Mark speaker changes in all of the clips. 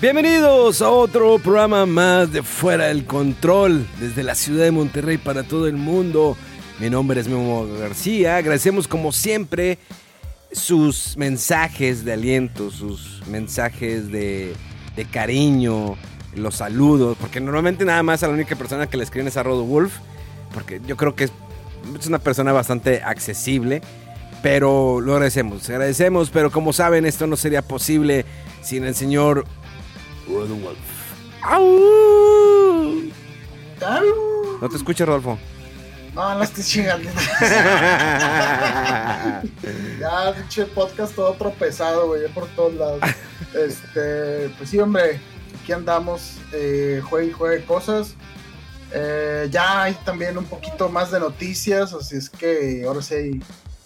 Speaker 1: Bienvenidos a otro programa más de Fuera del Control, desde la ciudad de Monterrey para todo el mundo. Mi nombre es Memo García. Agradecemos como siempre sus mensajes de aliento, sus mensajes de, cariño, los saludos, porque normalmente nada más a la única persona que le escriben es a Rodo Wolf, porque yo creo que es, es una persona bastante accesible. Pero lo agradecemos, agradecemos, pero como saben, esto no sería posible sin el señor Rodo Wolf. ¡Au! ¿No te escuchas, Rodolfo?
Speaker 2: No, no estoy chingando. ya, pinche podcast todo tropezado, güey, por todos lados. Este, pues sí, hombre, aquí andamos, eh, juegue y juegue cosas. Eh, ya hay también un poquito más de noticias, así es que ahora sí hay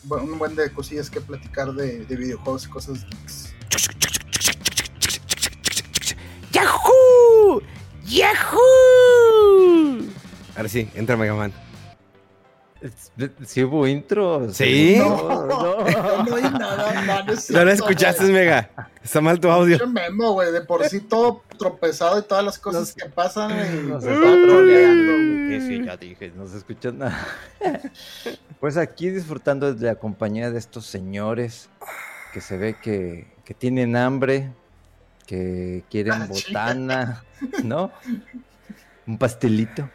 Speaker 2: un buen de cosillas que platicar de, de videojuegos y cosas geeks.
Speaker 1: ¡Yahoo! ¡Yahoo! Ahora sí, entra Mega Man.
Speaker 3: ¿Sí hubo intro?
Speaker 1: ¿Sí?
Speaker 2: No, no, no hay nada, no, no es
Speaker 1: ¿No lo escuchaste,
Speaker 2: güey.
Speaker 1: Mega? Está mal tu audio.
Speaker 2: Memo, güey, de por sí todo tropezado y todas las cosas que pasan y
Speaker 3: Nos está troleando. sí, ya dije, no se escucha nada. Pues aquí disfrutando de la compañía de estos señores que se ve que, que tienen hambre, que quieren
Speaker 2: Ah,
Speaker 3: botana, ¿no? Un pastelito,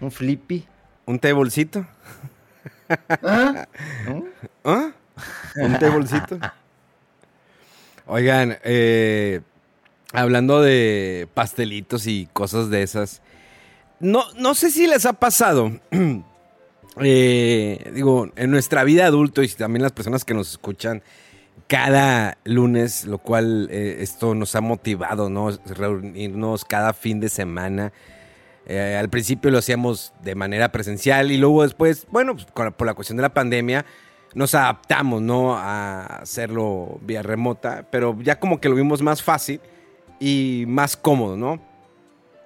Speaker 3: un flippy,
Speaker 1: ¿Un té bolsito?
Speaker 2: ¿Ah?
Speaker 1: ¿Ah? ¿Un té bolsito? Oigan, eh, hablando de pastelitos y cosas de esas, no, no sé si les ha pasado, eh, digo, en nuestra vida adulto y también las personas que nos escuchan cada lunes, lo cual eh, esto nos ha motivado, ¿no? Reunirnos cada fin de semana. Eh, al principio lo hacíamos de manera presencial y luego después, bueno, pues, por la cuestión de la pandemia, nos adaptamos, ¿no? A hacerlo vía remota, pero ya como que lo vimos más fácil y más cómodo, ¿no?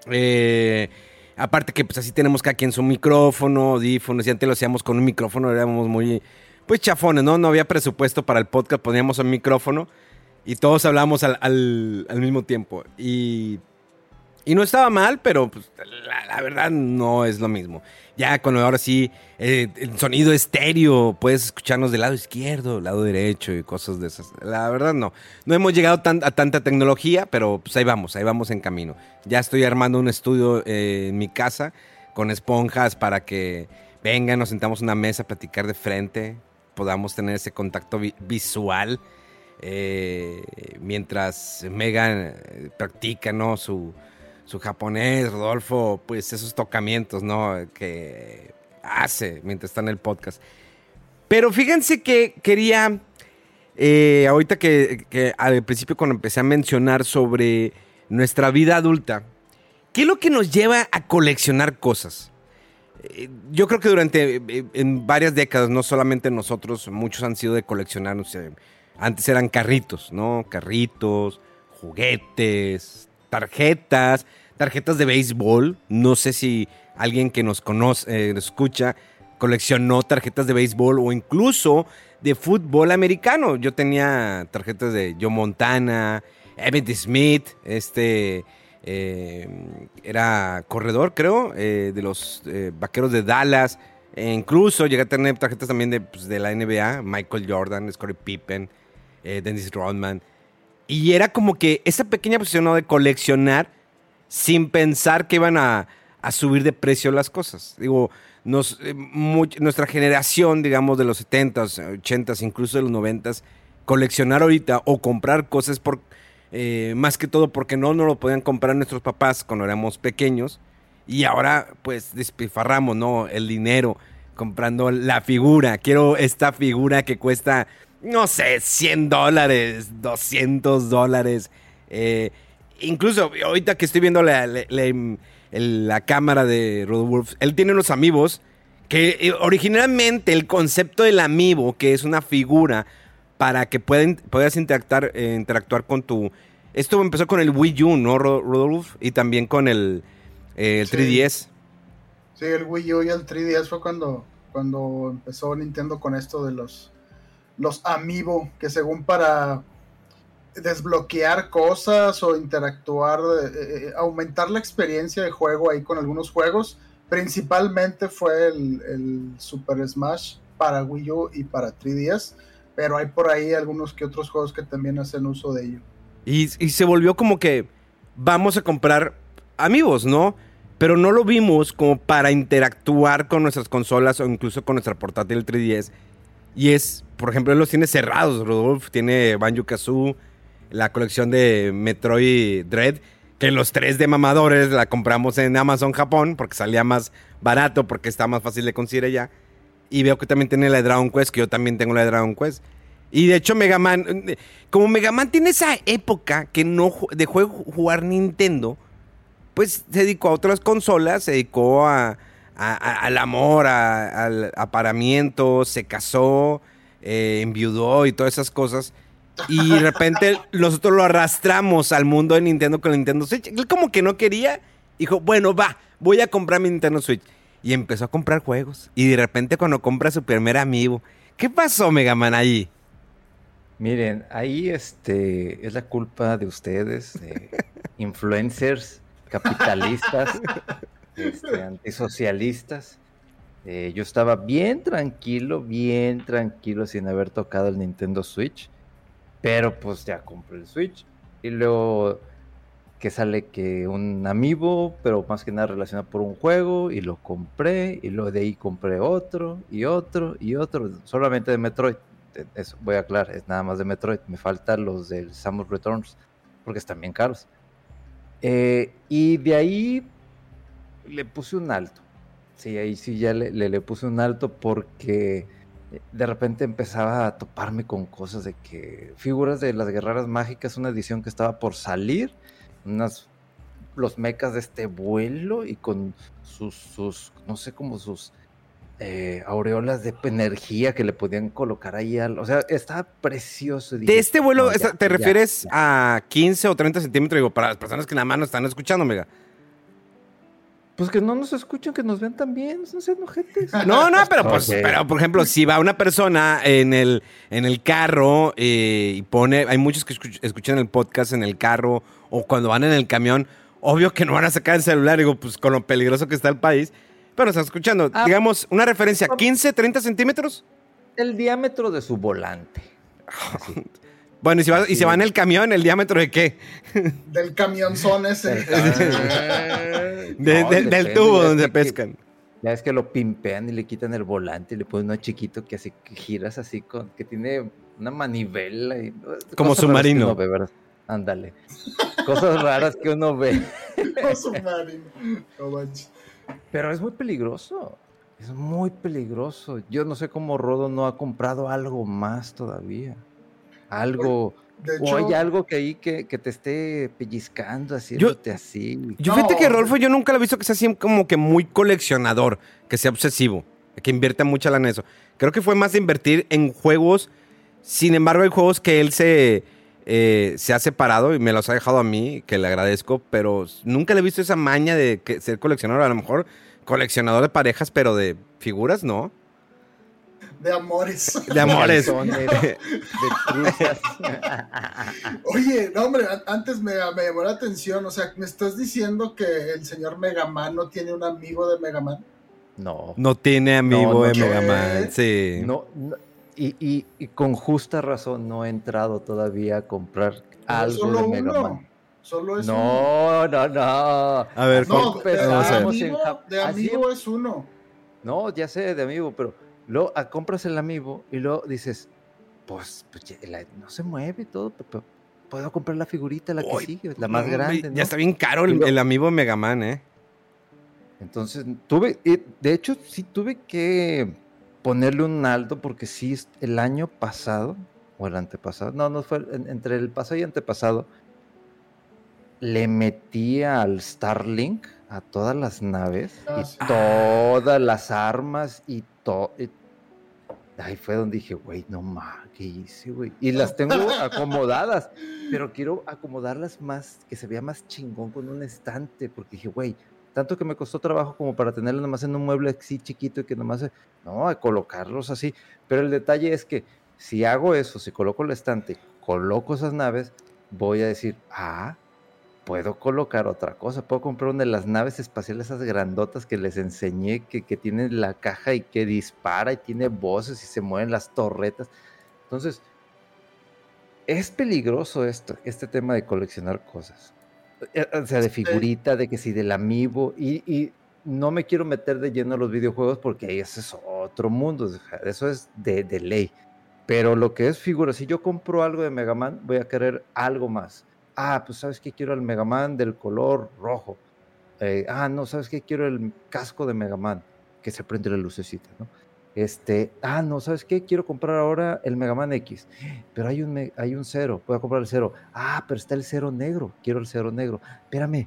Speaker 1: Eh, aparte que pues así tenemos cada quien su micrófono, audífonos, y antes lo hacíamos con un micrófono, éramos muy, pues chafones, ¿no? No había presupuesto para el podcast, poníamos un micrófono y todos hablábamos al, al- mismo tiempo. Y, y no estaba mal, pero pues, la, verdad no es lo mismo. Ya cuando ahora sí, eh, el sonido estéreo, puedes escucharnos del lado izquierdo, lado derecho y cosas de esas. La verdad no. No hemos llegado tan- a tanta tecnología, pero pues ahí vamos, ahí vamos en camino. Ya estoy armando un estudio eh, en mi casa con esponjas para que vengan, nos sentamos en una mesa a platicar de frente, podamos tener ese contacto vi- visual eh, mientras Megan eh, practica, ¿no? Su, su japonés, Rodolfo, pues esos tocamientos, ¿no? Que hace mientras está en el podcast. Pero fíjense que quería, eh, ahorita que, que al principio cuando empecé a mencionar sobre nuestra vida adulta, ¿qué es lo que nos lleva a coleccionar cosas? Eh, Yo creo que durante eh, en varias décadas, no solamente nosotros, muchos han sido de coleccionar, antes eran carritos, ¿no? Carritos, juguetes, tarjetas, tarjetas de béisbol. No sé si alguien que nos conoce, eh, escucha, coleccionó tarjetas de béisbol o incluso de fútbol americano. Yo tenía tarjetas de Joe Montana, Emmitt Smith, este eh, era corredor, creo, eh, de los eh, vaqueros de Dallas. E incluso llegué a tener tarjetas también de, pues, de la NBA, Michael Jordan, Scottie Pippen, Dennis Rodman. Y era como que esa pequeña posición ¿no? de coleccionar sin pensar que iban a, a subir de precio las cosas. Digo, nuestra generación, digamos, de los 70s, 80s, incluso de los 90s, coleccionar ahorita o comprar cosas por eh, más que todo porque no nos lo podían comprar nuestros papás cuando éramos pequeños y ahora pues despilfarramos, ¿no? El dinero comprando la figura. Quiero esta figura que cuesta, no sé, 100 dólares, 200 dólares. Eh, incluso ahorita que estoy viendo la, la- la cámara de Rodolfo, él tiene unos amigos que eh, originalmente el concepto del amiibo, que es una figura para que pueden, puedas interactuar, eh, interactuar con tu... Esto empezó con el Wii U, ¿no, Ro- Rodolfo? Y también con el, eh, el
Speaker 2: Sí.
Speaker 1: 3DS.
Speaker 2: Sí, el Wii U y el 3DS fue cuando, cuando empezó Nintendo con esto de los, los Amiibo, que según para desbloquear cosas o interactuar, eh, eh, aumentar la experiencia de juego ahí con algunos juegos, principalmente fue el, el Super Smash para Wii U y para 3DS, pero hay por ahí algunos que otros juegos que también hacen uso de ello.
Speaker 1: Y, se volvió como que vamos a comprar amigos, ¿no? Pero no lo vimos como para interactuar con nuestras consolas o incluso con nuestra portátil 3DS. Y es, por ejemplo, él los tiene cerrados. Rodolfo tiene Banjo Kazoo, la colección de Metroid Dread, que los tres de mamadores la compramos en Amazon Japón porque salía más barato, porque está más fácil de conseguir allá. Y veo que también tiene la de Dragon Quest, que yo también tengo la de Dragon Quest. Y de hecho, Mega Man, como Mega Man tiene esa época que no dejó de ju- jugar Nintendo, pues se dedicó a otras consolas, se dedicó a, a- a- al amor, al aparamiento, se casó, eh, enviudó y todas esas cosas. Y de repente nosotros lo arrastramos al mundo de Nintendo con el Nintendo Switch. Él como que no quería, dijo, bueno, va, voy a comprar mi Nintendo Switch. Y empezó a comprar juegos. Y de repente cuando compra su primer amigo, ¿qué pasó Mega Man ahí?
Speaker 3: Miren, ahí este es la culpa de ustedes, de influencers, capitalistas, este, antisocialistas. Eh, yo estaba bien tranquilo, bien tranquilo sin haber tocado el Nintendo Switch, pero pues ya compré el Switch y luego que sale que un amiibo, pero más que nada relacionado por un juego y lo compré y luego de ahí compré otro y otro y otro, solamente de Metroid eso voy a aclarar, es nada más de Metroid. Me faltan los del Samus Returns, porque están bien caros. Eh, y de ahí le puse un alto. Sí, ahí sí ya le, le- le puse un alto porque de repente empezaba a toparme con cosas de que figuras de las guerreras mágicas, una edición que estaba por salir, unas los mechas de este vuelo y con sus, sus no sé, como sus eh, aureolas de energía que le podían colocar ahí al. O sea, estaba precioso.
Speaker 1: De este vuelo,
Speaker 3: "No, ya,
Speaker 1: ¿te
Speaker 3: ya,
Speaker 1: refieres
Speaker 3: ya".
Speaker 1: a 15 o 30 centímetros? Digo, para las personas que nada más nos están escuchando, Mega.
Speaker 3: Pues que no nos escuchen, que nos vean también, no sean ojetes.
Speaker 1: No, no, pero pues, pero por ejemplo, si va una persona en el, en el carro eh, y pone, hay muchos que escuch- escuchan el podcast en el carro o cuando van en el camión, obvio que no van a sacar el celular, digo, pues con lo peligroso que está el país, pero están escuchando,
Speaker 3: Ah.
Speaker 1: digamos, una referencia, 15, 30 centímetros.
Speaker 3: El diámetro de su volante.
Speaker 1: Bueno, y si, va, y si va en el camión, ¿el diámetro de qué?
Speaker 2: Del camionzón ese.
Speaker 1: De-
Speaker 3: No,
Speaker 1: de-
Speaker 3: depende,
Speaker 1: del tubo
Speaker 3: ya
Speaker 1: donde
Speaker 3: que-
Speaker 1: pescan.
Speaker 3: Ya es que lo pimpean y le quitan el volante y le ponen uno chiquito que así que giras así con que tiene una manivela y
Speaker 1: Como submarino.
Speaker 3: ¿verdad? Ándale. Cosas raras que uno ve. Pero es muy peligroso. Es muy peligroso. Yo no sé cómo Rodo no ha comprado algo más todavía. Algo.
Speaker 2: De
Speaker 3: o hay algo que ahí que, que te esté pellizcando, haciéndote así.
Speaker 1: Yo
Speaker 2: No.
Speaker 1: fíjate que Rodolfo yo nunca lo he visto que sea así como que muy coleccionador, que sea obsesivo, que invierta mucha lana en eso. Creo que fue más de invertir en juegos. Sin embargo, hay juegos que él se, eh, se ha separado y me los ha dejado a mí, que le agradezco, pero nunca le he visto esa maña de que- ser coleccionador. A lo mejor coleccionador de parejas, pero de figuras, ¿no.
Speaker 2: de amores.
Speaker 1: De amores.
Speaker 3: De truzas.
Speaker 2: Oye, no, hombre, an- antes me, me llamó la atención. O sea, ¿me estás diciendo que el señor Megaman no tiene un amigo de Megaman?
Speaker 3: No.
Speaker 1: No tiene amigo
Speaker 3: No, no,
Speaker 1: de
Speaker 2: no.
Speaker 1: Mega Man, sí.
Speaker 3: No, no, y, y- y con justa razón no he entrado todavía a comprar algo
Speaker 2: solo
Speaker 3: de Mega
Speaker 2: uno.
Speaker 3: Man.
Speaker 2: Solo es
Speaker 3: no, no, no.
Speaker 1: A ver,
Speaker 2: uno. No,
Speaker 1: ¿cuál-
Speaker 2: de,
Speaker 1: ver.
Speaker 2: amigo, de amigo es uno.
Speaker 3: No, ya sé, de amigo, pero luego ah, compras el amigo y luego dices, pues, pues, la- no se mueve todo, pero, pero puedo comprar la figurita, la que sigue, la más
Speaker 1: No,
Speaker 3: grande.
Speaker 1: Ya
Speaker 3: ¿no?
Speaker 1: está bien caro el, el amiibo Mega Man, ¿eh?
Speaker 3: Entonces, tuve, de hecho, sí tuve que ponerle un alto porque sí, el año pasado, o el antepasado, no, no fue, en- entre el pasado y antepasado, le metía al Starlink a todas las naves
Speaker 2: Ah,
Speaker 3: y
Speaker 2: sí.
Speaker 3: todas las armas y todo. Ahí fue donde dije, güey, no mames, ¿qué hice, güey? Y las tengo acomodadas, pero quiero acomodarlas más, que se vea más chingón con un estante, porque dije, güey, tanto que me costó trabajo como para tenerlas nomás en un mueble así chiquito y que nomás, se- no, a colocarlos así. Pero el detalle es que si hago eso, si coloco el estante, coloco esas naves, voy a decir, ah, puedo colocar otra cosa, puedo comprar una de las naves espaciales, esas grandotas que les enseñé, que, que tiene la caja y que dispara y tiene voces y se mueven las torretas. Entonces, es peligroso esto, este tema de coleccionar cosas. Eh, O sea, de
Speaker 2: Sí.
Speaker 3: figurita, de que si del amiibo, y, y no me quiero meter de lleno a los videojuegos porque ese es otro mundo, eso es de, de ley. Pero lo que es figura, si yo compro algo de Mega Man, voy a querer algo más. Ah, pues sabes que quiero el Mega Man del color rojo. Eh, ah, no, sabes que quiero el casco de Mega Man, que se prende la lucecita, ¿no? Este, ah, no, ¿sabes qué? Quiero comprar ahora el Mega Man X, pero hay un, hay un cero, voy a comprar el cero. Ah, pero está el cero negro, quiero el cero negro. Espérame,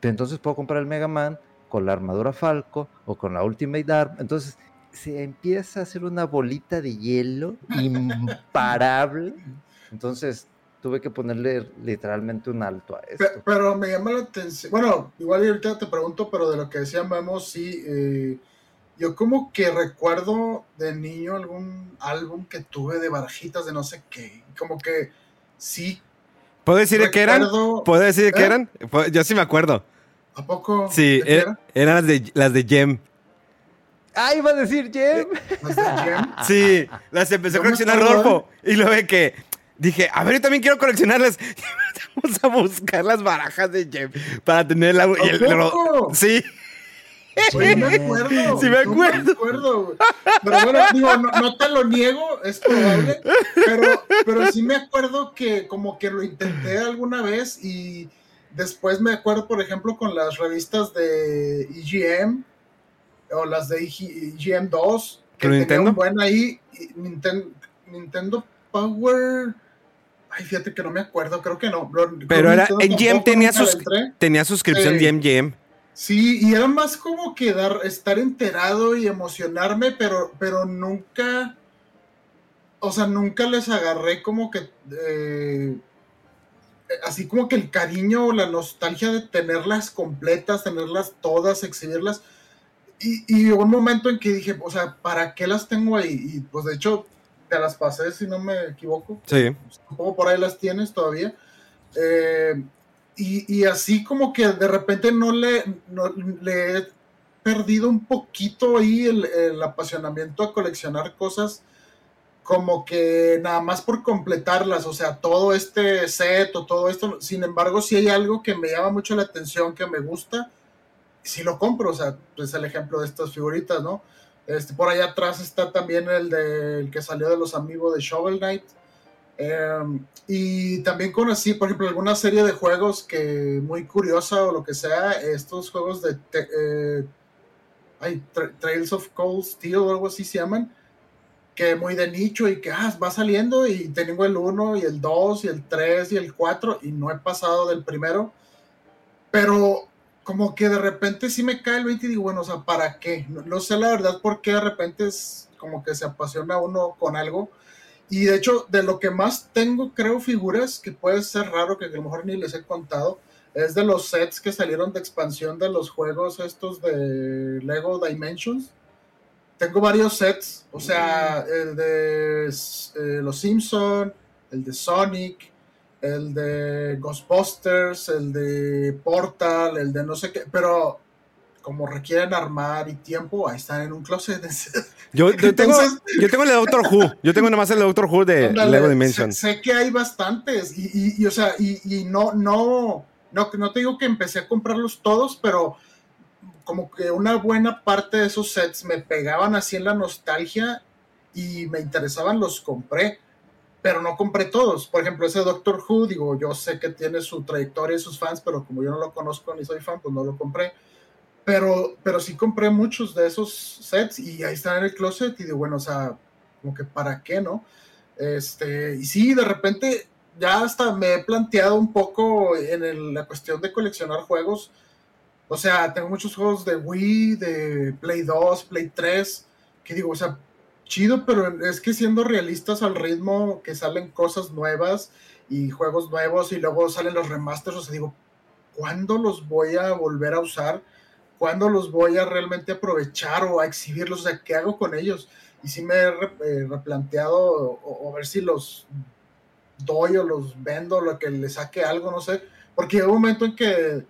Speaker 3: pero entonces puedo comprar el Mega Man con la armadura Falco o con la Ultimate Arm. Entonces se empieza a hacer una bolita de hielo imparable. Entonces tuve que ponerle literalmente un alto a esto.
Speaker 2: Pe- Pero me llama la atención. Bueno, igual ahorita te pregunto, pero de lo que decía Memo, sí. eh, yo como que recuerdo de niño algún álbum que tuve de barajitas de no sé qué. Como que sí.
Speaker 1: ¿Puedo decir de qué eran?
Speaker 2: recuerdo-
Speaker 1: ¿Puedo decir de qué
Speaker 2: ¿Eh?
Speaker 1: eran? Pu- Yo sí me acuerdo.
Speaker 2: ¿A poco?
Speaker 1: Sí,
Speaker 2: ¿De qué
Speaker 1: er- eran las de, las de Gem.
Speaker 3: ¡Ah, iba a decir Jem!
Speaker 2: ¿Las de Gem?
Speaker 1: Sí, las empecé a coleccionar
Speaker 2: acuerdo,
Speaker 1: Rodolfo. Y luego de que dije, a ver, yo también quiero coleccionarlas. Vamos a buscar las barajas de Gem para tener la. y el-
Speaker 2: ¿A poco?
Speaker 1: sí,
Speaker 2: Sí me acuerdo.
Speaker 1: Sí me acuerdo.
Speaker 2: Pero bueno, digo, no, no te lo niego, es probable. Pero, pero sí me acuerdo que como que lo intenté alguna vez y después me acuerdo, por ejemplo, con las revistas de EGM o las de EGM 2. Que
Speaker 1: ¿Pero
Speaker 2: tenía
Speaker 1: Nintendo?
Speaker 2: un buen ahí. y Ninten- Nintendo Power. Ay, fíjate que no me acuerdo, creo que no.
Speaker 1: Pero era.
Speaker 2: Nintendo
Speaker 1: Gem
Speaker 2: tampoco,
Speaker 1: tenía, sus, tenía suscripción
Speaker 2: Sí.
Speaker 1: Gem.
Speaker 2: Sí, y era más como que dar, estar enterado y emocionarme, pero, pero nunca, o sea, nunca les agarré como que, eh, así como que el cariño o la nostalgia de tenerlas completas, tenerlas todas, exhibirlas. Y, y un momento en que dije, o sea, ¿para qué las tengo ahí? Y pues de hecho, te las pasé, si no me equivoco.
Speaker 1: Sí.
Speaker 2: Supongo por ahí las tienes todavía. Eh, y, así como que de repente no le, no- le he perdido un poquito ahí el, apasionamiento a coleccionar cosas como que nada más por completarlas, o sea, todo este set o todo esto, sin embargo, si hay algo que me llama mucho la atención, que me gusta, si lo compro, o sea, pues el ejemplo de estas figuritas, ¿no? Este, por allá atrás está también el, de, el que salió de los amigos de Shovel Knight. Eh, y también conocí, por ejemplo, alguna serie de juegos que muy curiosa o lo que sea, estos juegos de eh, Tra- Trails of Cold Steel o algo así se llaman, que muy de nicho y que ah, va saliendo y tengo el 1 y el 2 y el 3 y el 4 y no he pasado del primero, pero como que de repente sí me cae el 20 y digo, bueno, o sea, ¿para qué? No, no sé la verdad por qué de repente es como que se apasiona uno con algo. Y de hecho, de lo que más tengo, creo, figuras, que puede ser raro, que a lo mejor ni les he contado, es de los sets que salieron de expansión de los juegos estos de Lego Dimensions. Tengo varios sets, o sea, el de eh, Los Simpson, el de Sonic, el de Ghostbusters, el de Portal, el de no sé qué, pero como requieren armar y tiempo, ahí están en un closet.
Speaker 1: Yo, yo tengo,
Speaker 2: Entonces-
Speaker 1: yo tengo el de Doctor Who. Yo tengo nomás el de Doctor Who de
Speaker 2: Ándale,
Speaker 1: Lego
Speaker 2: sé-
Speaker 1: Dimension.
Speaker 2: Sé, que hay bastantes y, y- y, o sea, y, y no, no, no, no te digo que empecé a comprarlos todos, pero como que una buena parte de esos sets me pegaban así en la nostalgia y me interesaban, los compré, pero no compré todos. Por ejemplo, ese Doctor Who, digo, yo sé que tiene su trayectoria y sus fans, pero como yo no lo conozco ni soy fan, pues no lo compré. Pero, pero sí compré muchos de esos sets y ahí están en el closet y digo, bueno, o sea, como que para qué, ¿no? Este, y sí, de repente ya hasta me he planteado un poco en la cuestión de coleccionar juegos. O sea, tengo muchos juegos de Wii, de Play 2, Play 3, que digo, o sea, chido, pero es que siendo realistas al ritmo que salen cosas nuevas y juegos nuevos y luego salen los remasters, o sea, digo, ¿cuándo los voy a volver a usar? ¿Cuándo los voy a realmente aprovechar o a exhibirlos? O sea, ¿qué hago con ellos? Y sí me he eh, replanteado o, ver si los doy o los vendo, lo que le saque algo, no sé. Porque hay un momento en que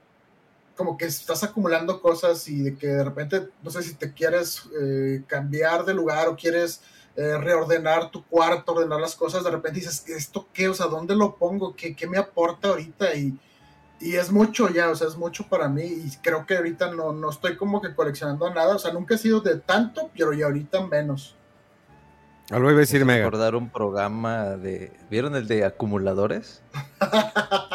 Speaker 2: como que estás acumulando cosas y de que de repente, no sé si te quieres eh, cambiar de lugar o quieres eh, reordenar tu cuarto, ordenar las cosas, de repente dices, ¿esto qué? O sea, ¿dónde lo pongo? ¿Qué, qué me aporta ahorita? Y, y, es mucho ya, o sea, es mucho para mí y creo que ahorita no, no estoy como que coleccionando nada, o sea, nunca he sido de tanto, pero ya ahorita menos.
Speaker 1: Algo iba a decir Mega.
Speaker 3: recordar un programa de. ¿Vieron el de acumuladores?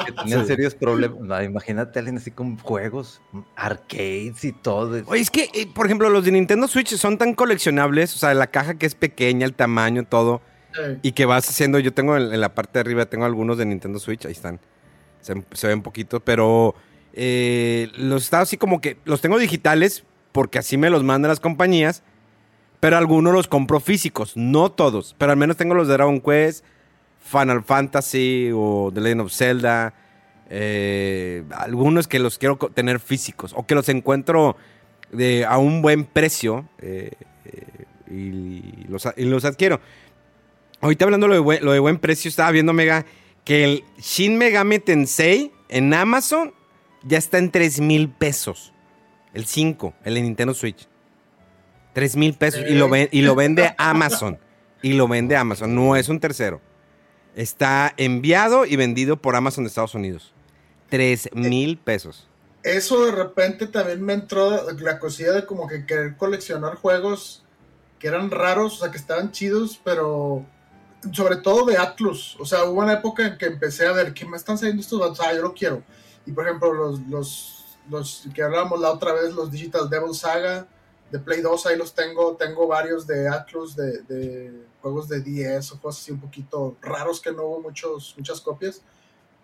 Speaker 3: que tenían serios problemas. imagínate a alguien así con juegos, arcades y todo.
Speaker 1: Oye, es que, eh, por ejemplo, los de Nintendo Switch son tan coleccionables. O sea, la caja que es pequeña, el tamaño, todo. Y que vas haciendo. Yo tengo en, la parte de arriba, tengo algunos de Nintendo Switch. Ahí están. Se, ven poquitos, pero. Eh, los estaba así como que. Los tengo digitales porque así me los mandan las compañías pero algunos los compro físicos, no todos, pero al menos tengo los de Dragon Quest, Final Fantasy o The Legend of Zelda. Eh, algunos que los quiero tener físicos o que los encuentro a un buen precio eh, y, los, adquiero. Ahorita hablando lo de, lo de buen precio, estaba viendo Mega que el Shin Megami Tensei en Amazon ya está en 3 mil pesos. El 5, el de Nintendo Switch. 3 mil pesos y lo, y lo vende Amazon. Y lo vende Amazon, no es un tercero. Está enviado y vendido por Amazon de Estados Unidos. 3 mil pesos.
Speaker 2: Eso de repente también me entró la cosilla de como que querer coleccionar juegos que eran raros, o sea, que estaban chidos, pero sobre todo de Atlus. O sea, hubo una época en que empecé a ver que me están saliendo estos datos, ah, yo lo quiero. Y por ejemplo, los, los, los que hablábamos la otra vez, los Digital Devil Saga, de Play 2 ahí los tengo, tengo varios de Atlus, de, juegos de 10 o cosas así un poquito raros que no hubo muchos, muchas copias.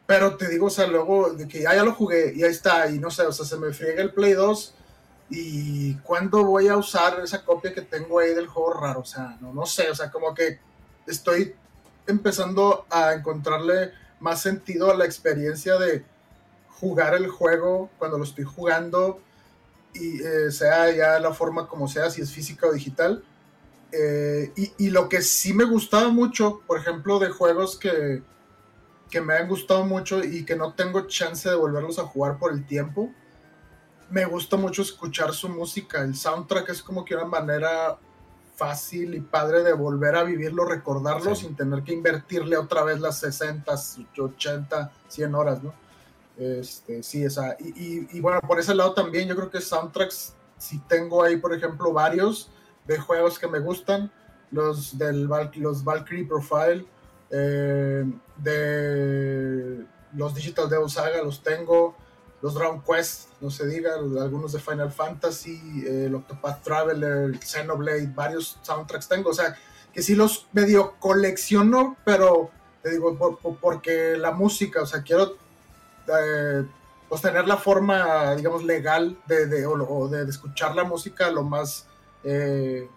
Speaker 2: Pero te digo, o sea, luego de que ya lo jugué y ahí está, y no sé, o sea, se me friega el Play 2 y cuándo voy a usar esa copia que tengo ahí del juego raro, o sea, no, no sé, o sea, como que estoy empezando a encontrarle más sentido a la experiencia de jugar el juego cuando lo estoy jugando y eh, sea ya la forma como sea, si es física o digital. Eh, y, lo que sí me gustaba mucho, por ejemplo, de juegos que, que me han gustado mucho y que no tengo chance de volverlos a jugar por el tiempo, me gusta mucho escuchar su música. El soundtrack es como que una manera fácil y padre de volver a vivirlo, recordarlo sin tener que invertirle otra vez las 60, 80, 100 horas, ¿no? Este, sí, esa. Y, y, bueno, por ese lado también yo creo que soundtracks, si tengo ahí, por ejemplo, varios de juegos que me gustan, los del los Valkyrie Profile, eh, de los Digital Devil Saga, los tengo, los Dragon Quest, no se diga, algunos de Final Fantasy, el Octopath Traveler, Xenoblade, varios soundtracks tengo, o sea, que sí los medio colecciono, pero te digo, porque la música, o sea, quiero eh, pues tener la forma, digamos, legal de, de, o, de, escuchar la música lo más, eh,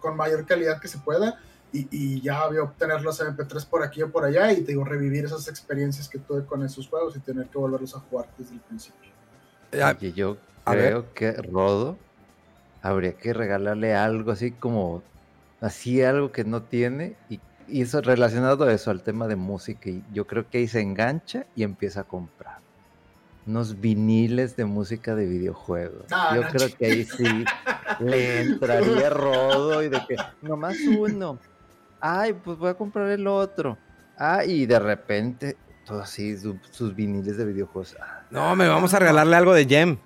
Speaker 2: con mayor calidad que se pueda. Y, y, ya voy a obtener los MP3 por aquí o por allá y te digo, revivir esas experiencias que tuve con esos juegos y tener que volverlos a jugar desde el principio.
Speaker 3: Y yo creo que Rodo habría que regalarle algo así como, así algo que no tiene y y eso relacionado a eso, al tema de música, y yo creo que ahí se engancha y empieza a comprar unos viniles de música de videojuegos. yo creo que ahí sí le entraría rodo y de que nomás uno. Ay, pues voy a comprar el otro. Ah, y de repente todo así, su- sus viniles de videojuegos. Ah,
Speaker 1: No, me vamos a regalarle algo de Gem.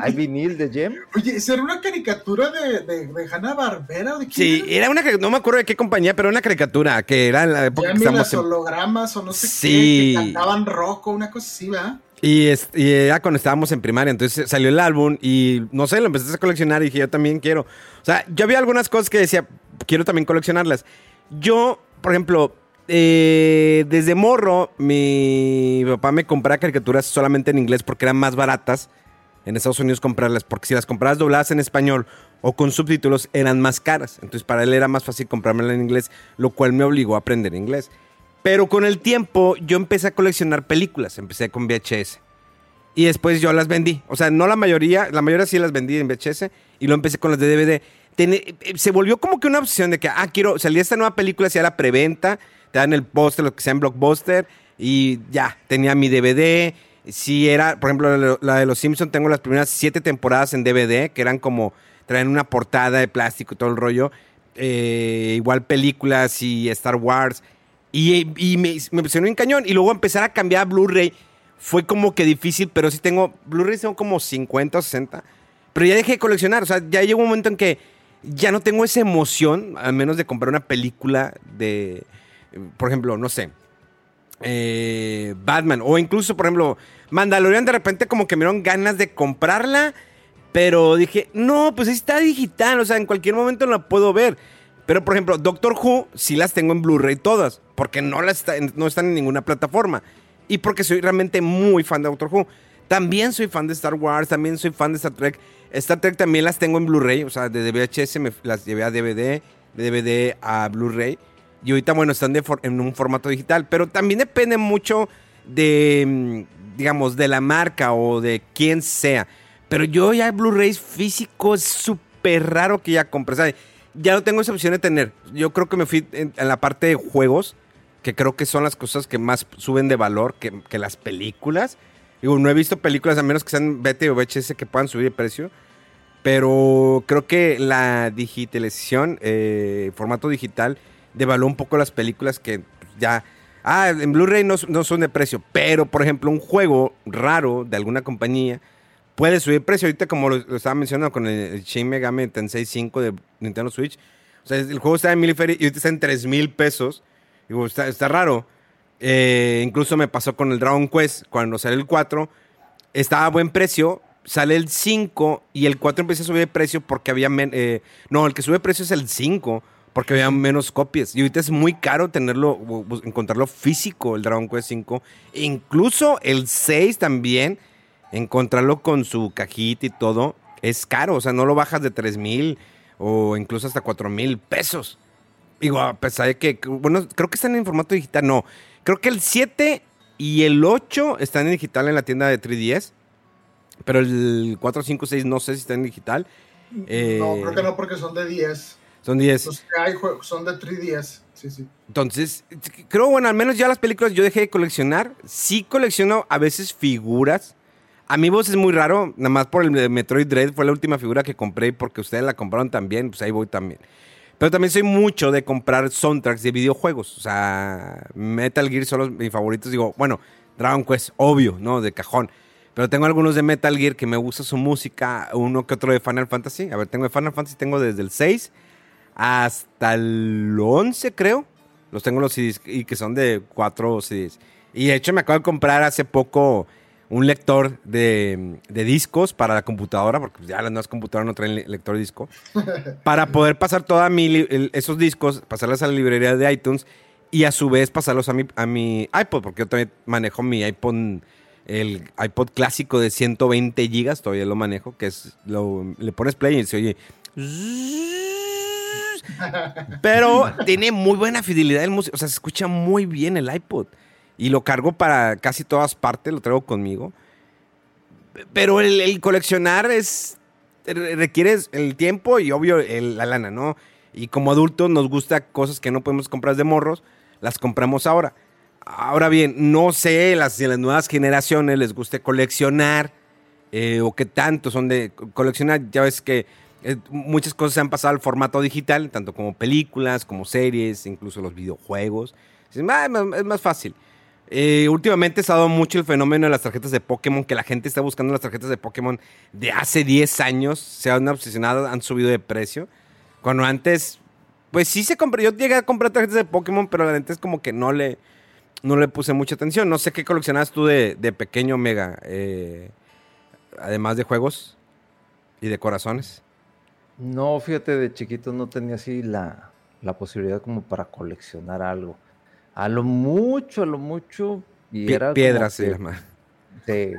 Speaker 3: ¿Hay vinil de Gem?
Speaker 2: Oye, ¿será una caricatura de, de, de Hanna Barbera? ¿De quién
Speaker 1: Sí,
Speaker 2: era?
Speaker 1: era una no me acuerdo de qué compañía, pero era una caricatura que era en la época
Speaker 2: Ya
Speaker 1: que estamos
Speaker 2: las
Speaker 1: en-
Speaker 2: hologramas o no sé
Speaker 1: Sí.
Speaker 2: qué, que cantaban rock o una cosa así, ¿verdad?
Speaker 1: Y, es- y era cuando estábamos en primaria, entonces salió el álbum y no sé, lo empecé a coleccionar y dije, yo también quiero. O sea, yo había algunas cosas que decía, quiero también coleccionarlas. Yo, por ejemplo, eh, desde morro, mi papá me compraba caricaturas solamente en inglés porque eran más baratas en Estados Unidos comprarlas, porque si las comprabas dobladas en español o con subtítulos eran más caras. Entonces para él era más fácil comprármela en inglés, lo cual me obligó a aprender inglés. Pero con el tiempo yo empecé a coleccionar películas, empecé con VHS. Y después yo las vendí. O sea, no la mayoría, la mayoría sí las vendí en VHS y lo empecé con las de DVD. Eh, se volvió como que una opción de que, ah, quiero, salía esta nueva película, hacía la preventa, te dan el póster, lo que sea en Blockbuster, y ya, tenía mi DVD. Si era, por ejemplo, la, de Los Simpsons, tengo las primeras siete temporadas en DVD, que eran como, traen una portada de plástico y todo el rollo. Eh, igual películas y Star Wars. Y, y me, me impresionó en cañón. Y luego empezar a cambiar a Blu-ray fue como que difícil, pero sí tengo. Blu-ray son como 50 o 60. Pero ya dejé de coleccionar. O sea, ya llegó un momento en que ya no tengo esa emoción, al menos de comprar una película de. Por ejemplo, no sé. eh, Batman. O incluso, por ejemplo, Mandalorian de repente como que me dieron ganas de comprarla. Pero dije, no, pues está digital, o sea, en cualquier momento la puedo ver. Pero, por ejemplo, Doctor Who sí las tengo en Blu-ray todas, porque no, las no están en ninguna plataforma. Y porque soy realmente muy fan de Doctor Who. También soy fan de Star Wars, también soy fan de Star Trek. Star Trek también las tengo en Blu-ray, o sea, de VHS me las llevé a DVD, de DVD a Blu-ray. Y ahorita, bueno, están en un formato digital, pero también depende mucho de, mm, digamos, de la marca o de quién sea. Pero yo ya Blu-rays físicos es súper raro que ya compre. Ya no tengo esa opción de tener. Yo creo que me fui en, en la parte de juegos, que creo que son las cosas que más suben de valor que, que las películas. Digo, no he visto películas, a menos que sean BT o VHS, que puedan subir de precio. Pero creo que la digitalización, eh, formato digital, devaluó un poco las películas que ya... Ah, en Blu-ray no, no son de precio, pero por ejemplo un juego raro de alguna compañía puede subir precio. Ahorita como lo, estaba mencionando con el, Shin Megami Tensei 5 de Nintendo Switch. O sea, el juego está en mil y ahorita está en 3 mil pesos. Digo, está, raro. Eh, incluso me pasó con el Dragon Quest. Cuando salió el 4, estaba a buen precio. Sale el 5 y el 4 empieza a subir de precio porque había... eh, no, el que sube de precio es el 5 porque había menos copias. Y ahorita es muy caro tenerlo, encontrarlo físico, el Dragon Quest 5. Incluso el 6 también, encontrarlo con su cajita y todo, es caro. O sea, no lo bajas de 3 mil o incluso hasta 4 mil pesos. Digo, a pesar de que, bueno, creo que están en formato digital, no. Creo que el 7 y el 8 están en digital en la tienda de 3DS. Pero el 4, 5, 6 no sé si están en digital. Eh,
Speaker 2: No, creo que no, porque son de 10.
Speaker 1: Son 10.
Speaker 2: Los que hay jue- son de 3DS. Sí, sí.
Speaker 1: Entonces, creo, bueno, al menos ya las películas yo dejé de coleccionar. Sí colecciono a veces figuras. Amigos es muy raro, nada más por el Metroid Dread fue la última figura que compré porque ustedes la compraron también, pues ahí voy también. Pero también soy mucho de comprar soundtracks de videojuegos. O sea, Metal Gear son los, mis favoritos. Digo, bueno, Dragon Quest, obvio, ¿no? De cajón. Pero tengo algunos de Metal Gear que me gusta su música, uno que otro de Final Fantasy. A ver, tengo de Final Fantasy, tengo desde el 6 hasta el 11, creo. Los tengo los CDs y que son de 4 CDs. Y de hecho me acabo de comprar hace poco un lector de, de discos para la computadora, porque ya las nuevas computadoras no traen le- lector de disco, para poder pasar todos esos discos, pasarlos a la librería de iTunes y a su vez pasarlos a mi, a mi iPod, porque yo también manejo mi iPod, el iPod clásico de 120 gigas, todavía lo manejo, que es, lo, le pones play y se oye... Pero tiene muy buena fidelidad el músico. O sea, se escucha muy bien el iPod. Y lo cargo para casi todas partes, lo traigo conmigo. Pero el, el coleccionar es. re- requiere el tiempo y obvio la lana, ¿no? Y como adultos nos gusta cosas que no podemos comprar de morros, las compramos ahora. Ahora bien, no sé las, si las nuevas generaciones les guste coleccionar eh, o qué tanto son de co- coleccionar. Ya ves que eh, muchas cosas se han pasado al formato digital, tanto como películas, como series, incluso los videojuegos. Es más, fácil. Eh, últimamente se ha dado mucho el fenómeno de las tarjetas de Pokémon, que la gente está buscando las tarjetas de Pokémon de hace 10 años, se han obsesionado, han subido de precio. Cuando antes, pues sí se compró, yo llegué a comprar tarjetas de Pokémon, pero la gente es como que no le, no le puse mucha atención. No sé qué coleccionabas tú de, de pequeño Mega, eh, además de juegos y de corazones.
Speaker 3: No, fíjate, de chiquito no tenía así la, la posibilidad como para coleccionar algo. A lo mucho, a lo mucho. Y era
Speaker 1: piedras se llama.
Speaker 3: Sí.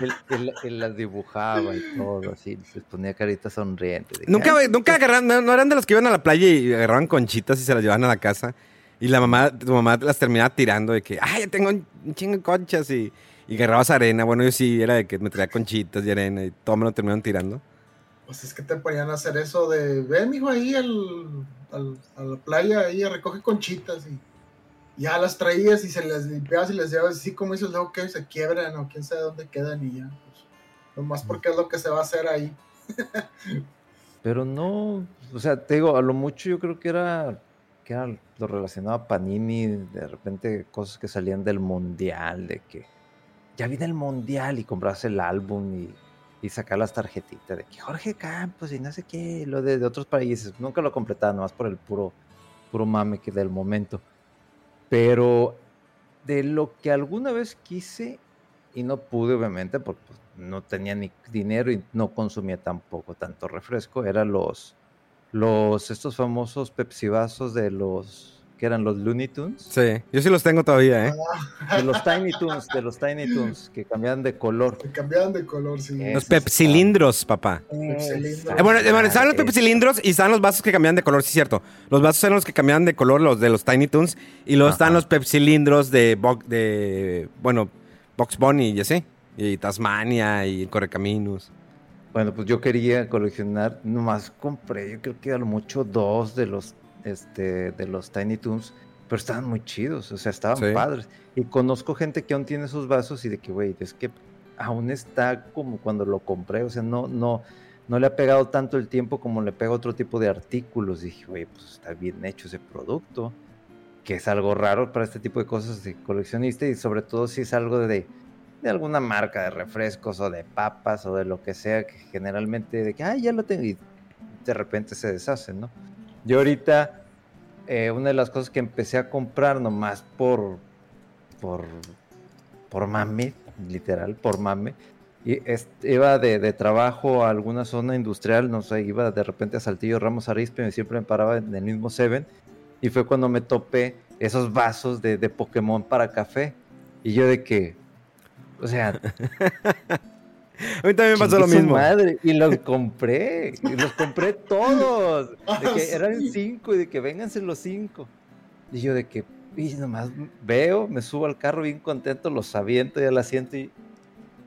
Speaker 3: él, él- él las dibujaba y todo, así, les ponía carita sonriente. de
Speaker 1: Nunca,
Speaker 3: "Ay,
Speaker 1: nunca agarraron, no, no eran de los que iban a la playa y agarraban conchitas y se las llevaban a la casa. Y la mamá, tu mamá las terminaba tirando de que, ay, ya tengo un un chingo de conchas y, y agarrabas arena. Bueno, yo sí, era de que me traía conchitas y arena y todo me lo terminaron tirando.
Speaker 2: Pues es que te ponían a hacer eso de, ven, mijo, ahí al, al- a la playa, ahí recoge conchitas y ya las traías y se las limpiabas y las llevabas así como dices, luego que se quiebran o quién sabe dónde quedan y ya. Pues, nomás porque es lo que se va a hacer ahí.
Speaker 3: Pero no, o sea, te digo, a lo mucho yo creo que era, que era lo relacionado a Panini, de repente cosas que salían del mundial, de que ya viene el mundial y compras el álbum y, y sacar las tarjetitas de que Jorge Campos y no sé qué, lo de, otros países. Nunca lo completaba, nomás por el puro, puro mame que del momento. Pero de lo que alguna vez quise y no pude, obviamente, porque pues, no tenía ni dinero y no consumía tampoco tanto refresco, eran los, los, estos famosos Pepsi vasos de los, que eran los Looney Tunes,
Speaker 1: Sí, yo sí los tengo todavía, ¿eh?
Speaker 3: de los Tiny Toons, de los Tiny Toons, que cambiaban de color.
Speaker 2: Que cambiaban de color, sí.
Speaker 3: Eh,
Speaker 1: Los pepsilindros, papá.
Speaker 2: Pepsilindros.
Speaker 1: Eh, bueno, eh, bueno, estaban los
Speaker 3: Ah,
Speaker 1: pepsilindros y estaban los vasos que cambiaban de color, sí, cierto. Los vasos eran los que cambiaban de color, los de los Tiny Toons. Y luego están
Speaker 3: Ajá.
Speaker 1: los pepsilindros de, Bo- de, bueno, Box Bunny y así. Y Tasmania y Correcaminos.
Speaker 3: Bueno, pues yo quería coleccionar, nomás compré, yo creo que a lo mucho dos de los, este, de los Tiny Toons, pero estaban muy chidos, o sea, estaban
Speaker 1: Sí.
Speaker 3: padres. Y conozco gente que aún tiene esos vasos y de que, güey, es que aún está como cuando lo compré, o sea, no, no, no le ha pegado tanto el tiempo como le pega otro tipo de artículos. dije, güey, pues está bien hecho ese producto, que es algo raro para este tipo de cosas de coleccionista y sobre todo si es algo de, de alguna marca de refrescos o de papas o de lo que sea, que generalmente de que, ay, ya lo tengo y de repente se deshacen, ¿no? Yo ahorita, eh, una de las cosas que empecé a comprar nomás por, por, por mame, literal, por mame, y iba de, de trabajo a alguna zona industrial, no sé, iba de repente a Saltillo Ramos Arizpe, y siempre me paraba en el mismo Seven, y fue cuando me topé esos vasos de, de Pokémon para café, y yo de que, o sea,
Speaker 1: A mí también me pasó lo mismo.
Speaker 3: madre, y los compré, y los compré todos. De que eran cinco y de que vénganse los cinco. Y yo de que, y nomás veo, me subo al carro bien contento, los aviento y al asiento y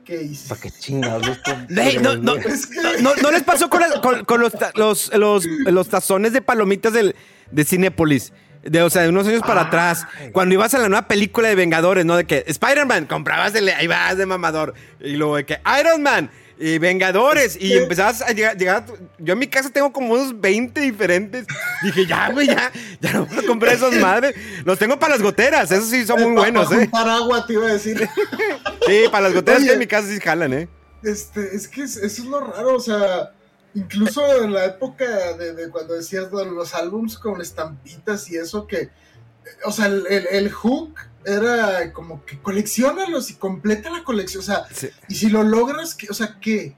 Speaker 2: ¿Qué hice?
Speaker 3: ¿para qué chingados los compré?
Speaker 1: No, no,
Speaker 2: Es que
Speaker 1: ¿No, no les pasó con, la- con- con los, los, los, los tazones de palomitas del, de Cinépolis? De, o sea, de unos años para atrás. Cuando ibas a la nueva película de Vengadores, ¿no? De que Spider-Man, comprabas el, ahí vas de mamador. Y luego de que Iron Man y Vengadores. Y empezabas a llegar, llegar a tu- Yo en mi casa tengo como unos 20 diferentes. Dije, ya, güey, ya, ya no puedo comprar esas madres. Los tengo para las goteras, esos sí son muy buenos,
Speaker 2: para
Speaker 1: ¿eh?
Speaker 2: juntar agua, te iba a decir.
Speaker 1: Sí, para las goteras que en mi casa sí jalan, ¿eh?
Speaker 2: Este, es que es- eso es lo raro, o sea, incluso en la época de, de cuando decías de los álbums con estampitas y eso que, o sea, el, el, el hook era como que coleccionalos y completa la colección, o sea,
Speaker 1: Sí.
Speaker 2: y si lo logras, ¿qué? o sea, ¿qué?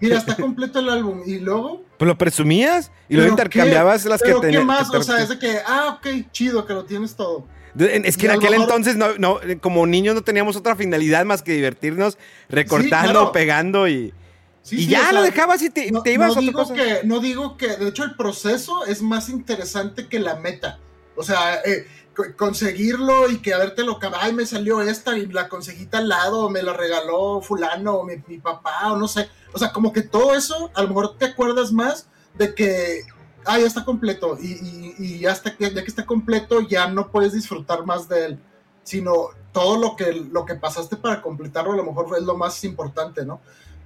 Speaker 2: Mira, está completo el álbum y luego...
Speaker 1: Pues lo presumías y luego
Speaker 2: ¿pero
Speaker 1: intercambiabas
Speaker 2: qué?
Speaker 1: las que
Speaker 2: ¿Pero
Speaker 1: tenías.
Speaker 2: qué más? O sea, es de que, ah, ok, chido, que lo tienes todo.
Speaker 1: Es que en aquel
Speaker 2: mejor-
Speaker 1: entonces, no, no, como niños, no teníamos otra finalidad más que divertirnos recortando,
Speaker 2: claro.
Speaker 1: pegando y,
Speaker 2: Sí,
Speaker 1: y
Speaker 2: sí,
Speaker 1: ya
Speaker 2: o sea,
Speaker 1: lo dejabas y te,
Speaker 2: no,
Speaker 1: te ibas
Speaker 2: no
Speaker 1: a otra
Speaker 2: digo
Speaker 1: cosa.
Speaker 2: Que, no digo que, de hecho, el proceso es más interesante que la meta. O sea, eh, co- conseguirlo y que habértelo, cab- ay, me salió esta y la conseguí tal lado, o me la regaló fulano, o mi, mi papá, o no sé. O sea, como que todo eso, a lo mejor te acuerdas más de que, ah, ya está completo, y, y, y ya, está, ya que está completo, ya no puedes disfrutar más de él, sino todo lo que, lo que pasaste para completarlo, a lo mejor es lo más importante, ¿no?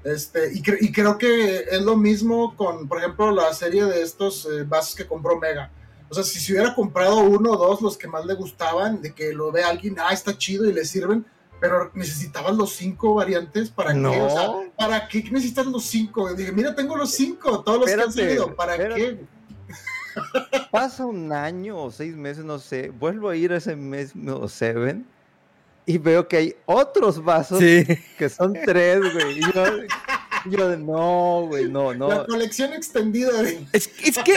Speaker 2: Este, y, y, creo que es lo mismo con, por ejemplo, la serie de estos eh, vasos que compró Mega. O sea, si se hubiera comprado uno o dos, los que más le gustaban, de que lo ve alguien, ah, está chido y le sirven, pero necesitabas los cinco variantes para
Speaker 3: no.
Speaker 2: qué, o sea, ¿para qué necesitas los cinco? Dije, mira, tengo los cinco, todos los que han salido, ¿para qué?
Speaker 3: Pasa un año o seis meses, no sé, vuelvo a ir a ese mismo Seven y veo que hay otros vasos que son tres, güey. Y yo, yo, no, güey, no, no.
Speaker 2: La colección extendida. Güey.
Speaker 1: Es, es, que.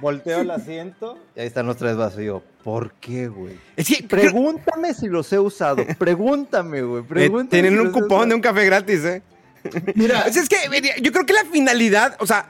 Speaker 3: Volteo el asiento y ahí están los tres vasos. Y yo, ¿por qué, güey? Es que, Pregúntame si los he usado. Pregúntame, güey. Pregúntame
Speaker 1: tienen un cupón de un café gratis, ¿eh? Mira. Es, es que yo creo que la finalidad, o sea,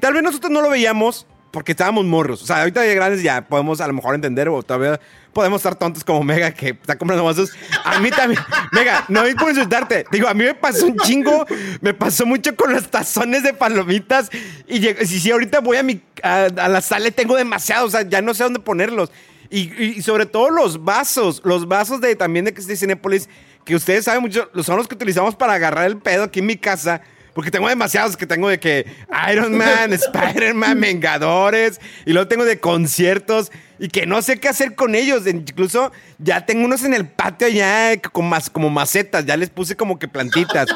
Speaker 1: tal vez nosotros no lo veíamos porque estábamos morros. O sea, ahorita de grandes ya podemos a lo mejor entender o todavía podemos estar tontos como Mega que está comprando vasos. A mí también, Mega, no es por insultarte. Digo, a mí me pasó un chingo, me pasó mucho con los tazones de palomitas y si, si ahorita voy a, mi, a, la sala tengo demasiados, o sea, ya no sé dónde ponerlos. Y, sobre todo los vasos, los vasos de también de Cinepolis, que ustedes saben mucho, son los que utilizamos para agarrar el pedo aquí en mi casa porque tengo demasiados que tengo de que Iron Man, Spider-Man, Vengadores, y luego tengo de conciertos y que no sé qué hacer con ellos. Incluso ya tengo unos en el patio ya con más, como macetas, ya les puse como que plantitas.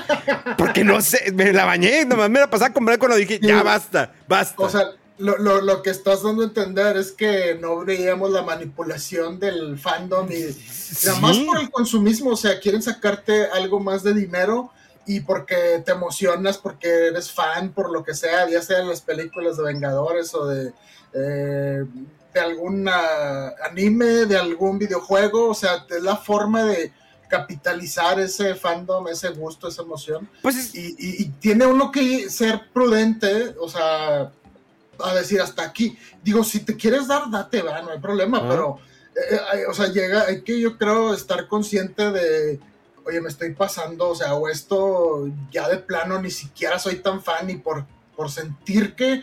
Speaker 1: Porque no sé, me la bañé, nomás me la pasaba a comprar cuando dije, ya basta, basta.
Speaker 2: O sea, lo, lo, lo, que estás dando a entender es que no veíamos la manipulación del fandom y nada más por el consumismo, o sea, quieren sacarte algo más de dinero y porque te emocionas, porque eres fan, por lo que sea, ya sea las películas de Vengadores o de, eh, de algún anime, de algún videojuego, o sea, es la forma de capitalizar ese fandom, ese gusto, esa emoción. Pues y, tiene uno que ser prudente, o sea, a decir hasta aquí. Digo, si te quieres dar, date, no hay problema, pero, eh, eh, o sea, llega, hay que yo creo estar consciente de oye, me estoy pasando, o sea, o esto ya de plano ni siquiera soy tan fan y por, por sentir que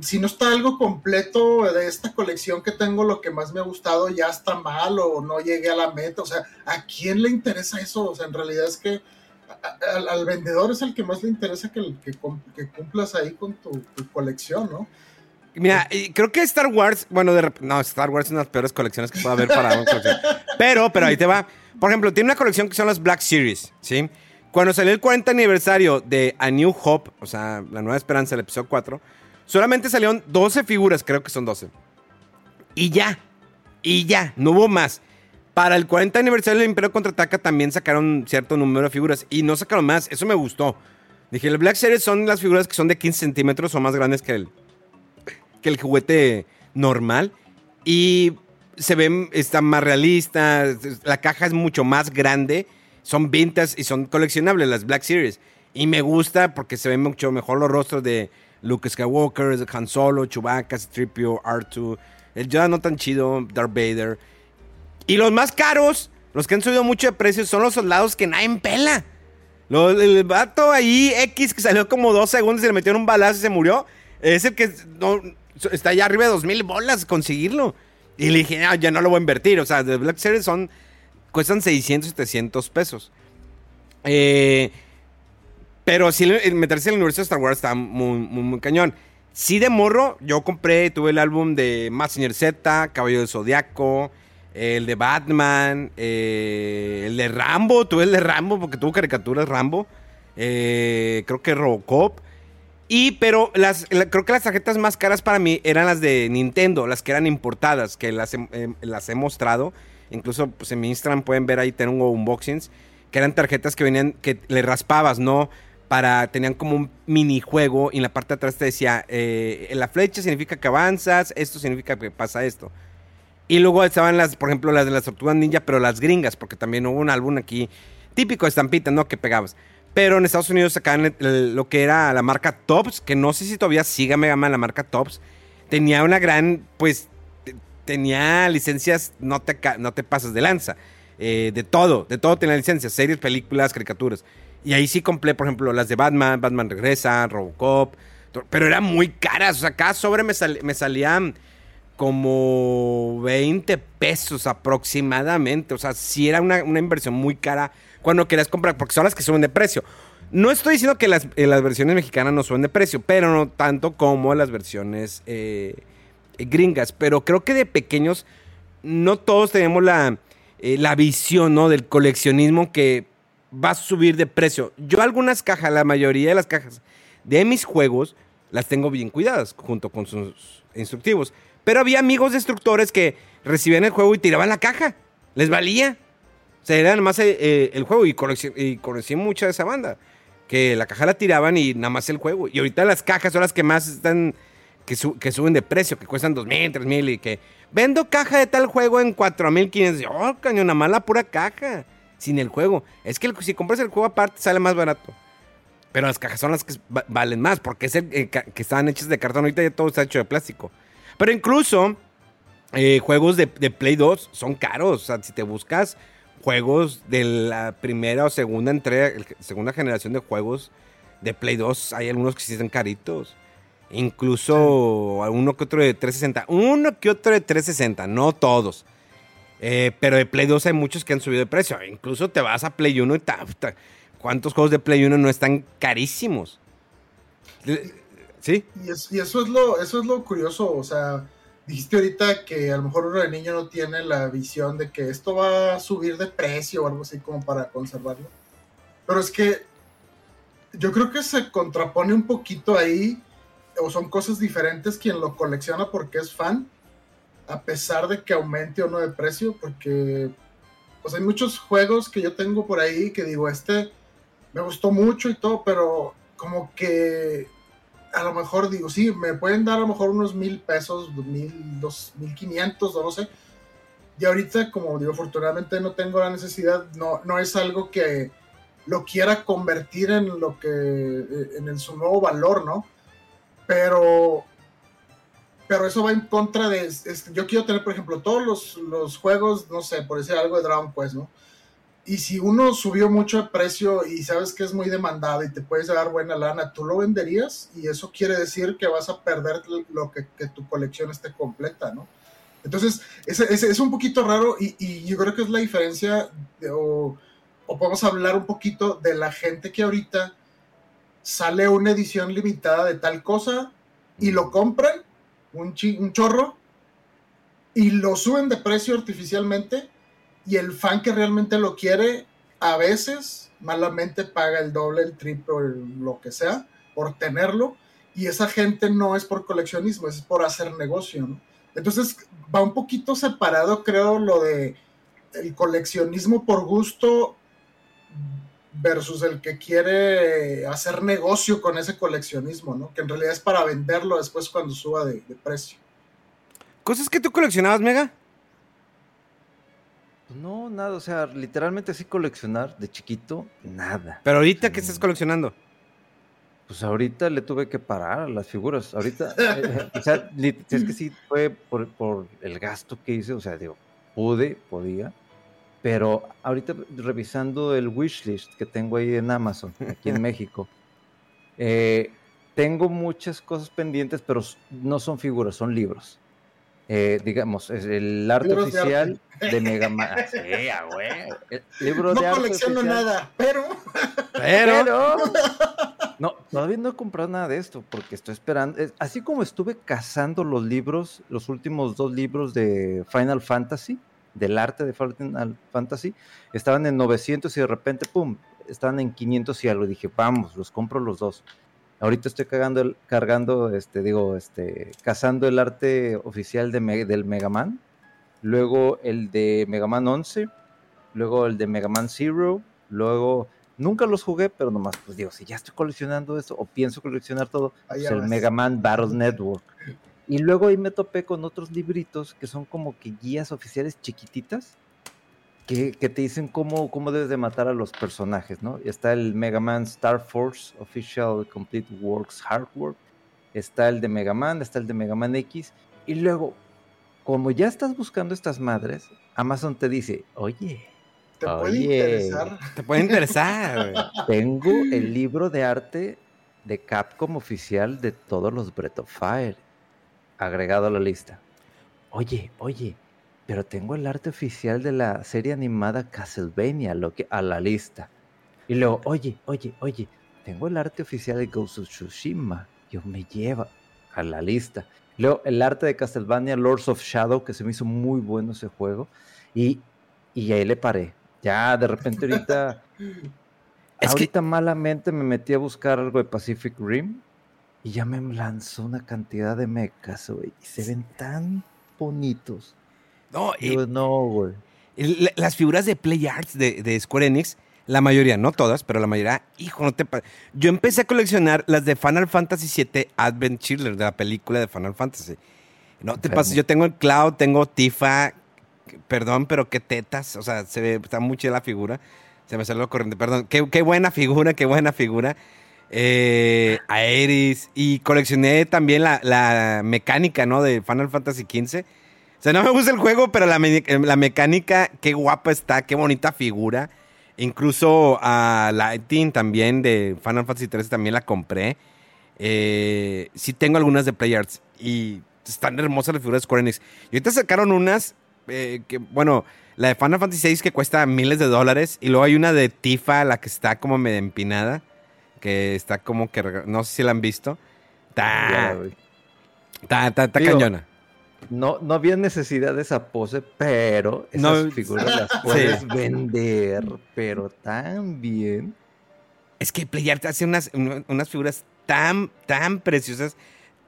Speaker 2: si no está algo completo de esta colección que tengo, lo que más me ha gustado ya está mal o no llegué a la meta, o sea, ¿a quién le interesa eso? O sea, en realidad es que al, vendedor es el que más le interesa que, que, que cumplas ahí con tu, colección, ¿no?
Speaker 1: Mira, creo que Star Wars, bueno, de, no, Star Wars es una de las peores colecciones que puede haber para una colección. Pero, pero ahí te va. Por ejemplo, tiene una colección que son las Black Series, ¿sí? Cuando salió el 40 aniversario de A New Hope, o sea, La Nueva Esperanza, el episodio 4, solamente salieron 12 figuras, creo que son 12. Y ya, y ya, no hubo más. Para el 40 aniversario del Imperio Contraataca también sacaron cierto número de figuras y no sacaron más, eso me gustó. Dije, las Black Series son las figuras que son de 15 centímetros o más grandes que el, que el juguete normal. Y se ven, están más realistas, la caja es mucho más grande, son vintas y son coleccionables las Black Series. Y me gusta porque se ven mucho mejor los rostros de Luke Skywalker, Han Solo, Chewbacca, Stripio, R2, el Yoda no tan chido, Darth Vader. Y los más caros, los que han subido mucho de precio, son los soldados que nadie pela. el vato ahí, X, que salió como dos segundos y le metieron un balazo y se murió, es el que no, está allá arriba de dos mil bolas conseguirlo. Y le dije, ya no lo voy a invertir. O sea, de Black Series son. Cuestan 600, 700 pesos. Eh, pero sí, meterse en el universo de Star Wars está muy, muy, cañón. Sí, de morro, yo compré, tuve el álbum de Massinger Z, Caballo del Zodiaco, el de Batman, eh, el de Rambo, tuve el de Rambo porque tuvo caricaturas Rambo. Eh, creo que Robocop. Y, pero las, creo que las tarjetas más caras para mí eran las de Nintendo, las que eran importadas, que las, he, las he mostrado. Incluso pues, en mi Instagram pueden ver ahí, tengo unboxings, que eran tarjetas que venían, que le raspabas, ¿no? Para, tenían como un minijuego y en la parte de atrás te decía, eh, la flecha significa que avanzas, esto significa que pasa esto. Y luego estaban las, por ejemplo, las de las tortugas ninja, pero las gringas, porque también hubo un álbum aquí típico de estampita, ¿no? Que pegabas. Pero en Estados Unidos sacaban lo que era la marca Tops, que no sé si todavía siga Mega Man la marca Tops. Tenía una gran, pues, tenía licencias, no te, no te pasas de lanza. Eh, de todo, de todo tenía licencias, series, películas, caricaturas. Y ahí sí compré, por ejemplo, las de Batman, Batman Regresa, Robocop, pero eran muy caras. O sea, cada sobre me, me salían como 20 pesos aproximadamente. O sea, sí era una, una inversión muy cara cuando querías comprar, porque son las que suben de precio. No estoy diciendo que las, eh, las versiones mexicanas no suben de precio, pero no tanto como las versiones eh, gringas. Pero creo que de pequeños no todos tenemos la, eh, la visión ¿no? del coleccionismo que va a subir de precio. Yo algunas cajas, la mayoría de las cajas de mis juegos, las tengo bien cuidadas junto con sus instructivos. Pero había amigos destructores que recibían el juego y tiraban la caja. Les valía. O sea, era nada más el juego y conocí, y conocí mucha de esa banda que la caja la tiraban y nada más el juego. Y ahorita las cajas son las que más están, que, suben de precio, que cuestan dos mil, tres mil y que vendo caja de tal juego en cuatro mil quinientos. Oh, caño, nada más la pura caja, sin el juego. Es que si compras el juego aparte sale más barato. Pero las cajas son las que valen más, porque es el, eh, que estaban hechas de cartón. Ahorita ya todo está hecho de plástico. Pero incluso eh, juegos de, de Play 2 son caros. O sea, si te buscas juegos de la primera o segunda entrega, segunda generación de juegos de Play 2, hay algunos que sí están caritos. Incluso uno que otro de 360. Uno que otro de 360, no todos. Eh, pero de Play 2 hay muchos que han subido de precio. Incluso te vas a Play 1 y ¿cuántos juegos de Play 1 no están carísimos? ¿Sí?
Speaker 2: Y, y, eso, es lo, eso es lo curioso, o sea, dijiste ahorita que a lo mejor uno de niño no tiene la visión de que esto va a subir de precio o algo así como para conservarlo. Pero es que yo creo que se contrapone un poquito ahí, o son cosas diferentes quien lo colecciona porque es fan, a pesar de que aumente o no de precio, porque pues hay muchos juegos que yo tengo por ahí que digo, este me gustó mucho y todo, pero como que a lo mejor digo, sí, me pueden dar a lo mejor unos mil pesos, mil, dos, mil quinientos, no lo sé. Y ahorita, como digo, afortunadamente no tengo la necesidad, no, no es algo que lo quiera convertir en lo que, en el, su nuevo valor, ¿no? Pero, pero eso va en contra de, yo quiero tener, por ejemplo, todos los, los juegos, no sé, por decir algo de Dragon Quest, ¿no? Y si uno subió mucho de precio y sabes que es muy demandado y te puedes dar buena lana, tú lo venderías y eso quiere decir que vas a perder lo que, tu colección esté completa, ¿no? Entonces, es, es, un poquito raro y, yo creo que es la diferencia, o, o, podemos hablar un poquito de la gente que ahorita sale una edición limitada de tal cosa y lo compran, un, un chorro, y lo suben de precio artificialmente y el fan que realmente lo quiere, a veces malamente paga el doble, el triple, lo que sea, por tenerlo. Y esa gente no es por coleccionismo, es por hacer negocio, ¿no? Entonces va un poquito separado, creo, lo de el coleccionismo por gusto versus el que quiere hacer negocio con ese coleccionismo, ¿no? Que en realidad es para venderlo después cuando suba de, de precio.
Speaker 1: ¿Cosas que tú coleccionabas, Mega?
Speaker 3: Pues no, nada, o sea, literalmente así coleccionar de chiquito, nada.
Speaker 1: Pero ahorita, ¿qué estás coleccionando?
Speaker 3: Pues ahorita le tuve que parar a las figuras. Ahorita, eh, eh, o sea, es que sí fue por, el gasto que hice, o sea, digo, pude, podía, pero ahorita revisando el wishlist que tengo ahí en Amazon, aquí en México, eh, tengo muchas cosas pendientes, pero no son figuras, son libros. Eh, digamos, es el arte oficial de, Mega Man. Sí,
Speaker 2: güey. libro no de arte colecciono nada, pero...
Speaker 3: pero... No, todavía no he comprado nada de esto porque estoy esperando. Así como estuve cazando los libros, los últimos dos libros de Final Fantasy, del arte de Final Fantasy, estaban en 900 y de repente, pum, estaban en 500 y algo. Dije, vamos, los compro los dos. Ahorita estoy cargando, cargando este, digo, este, cazando el arte oficial de del Mega Man. Luego el de Mega Man 11. Luego el de Mega Man Zero. Luego, nunca los jugué, pero nomás, pues digo, si ya estoy coleccionando eso o pienso coleccionar todo, pues el Mega Man Battle Network. Y luego ahí me topé con otros libritos que son como que guías oficiales chiquititas que, te dicen cómo, cómo debes de matar a los personajes, ¿no? Está el Mega Man Star Force Official Complete Works Hardware, está el de Mega Man, está el de Mega Man X, y luego, como ya estás buscando estas madres, Amazon te dice, oye,
Speaker 2: te puede interesar.
Speaker 1: Te puede interesar.
Speaker 3: Tengo el libro de arte de Capcom oficial de todos los Breath of Fire, agregado a la lista. Oye, oye, pero tengo el arte oficial de la serie animada Castlevania lo que, a la lista. Y luego, oye, oye, oye, tengo el arte oficial de Ghost of Tsushima. Yo me lleva a la lista. Luego, el arte de Castlevania Lords of Shadow, que se me hizo muy bueno ese juego. Y, y ahí le paré. Ya de repente ahorita.
Speaker 1: Es que-
Speaker 3: ahorita malamente me metí a buscar algo de Pacific Rim. Y ya me lanzó una cantidad de mechas, güey. Y se ven tan bonitos.
Speaker 1: No, y-
Speaker 3: no, güey.
Speaker 1: las figuras de Play Arts de, de Square Enix, la mayoría, no todas, pero la mayoría, hijo, no te Yo empecé a coleccionar las de Final Fantasy VII Advent Children, de la película de Final Fantasy. No te pases, yo tengo el Cloud, tengo Tifa, perdón, pero qué tetas, o sea, se ve, está muy chida la figura. Se me salió corriente, perdón. Qué, qué buena figura, qué buena figura. Eh, Aeris. Y coleccioné también la, la mecánica, ¿no? De Final Fantasy XV. O sea, no me gusta el juego, pero la, me- la mecánica, qué guapa está, qué bonita figura. Incluso a Lightning también de Final Fantasy XIII también la compré. Eh, sí tengo algunas de Playarts y están hermosas las figuras de Square Enix. Y ahorita sacaron unas eh, que, bueno, la de Final Fantasy VI que cuesta miles de dólares y luego hay una de Tifa, la que está como medio empinada, que está como que, no sé si la han visto. Está, está, está, cañona.
Speaker 3: No, no había necesidad de esa pose, pero esas
Speaker 1: No,
Speaker 3: figuras las puedes vender, pero tan bien.
Speaker 1: Es que Playart hace unas, un- unas figuras tan, tan preciosas,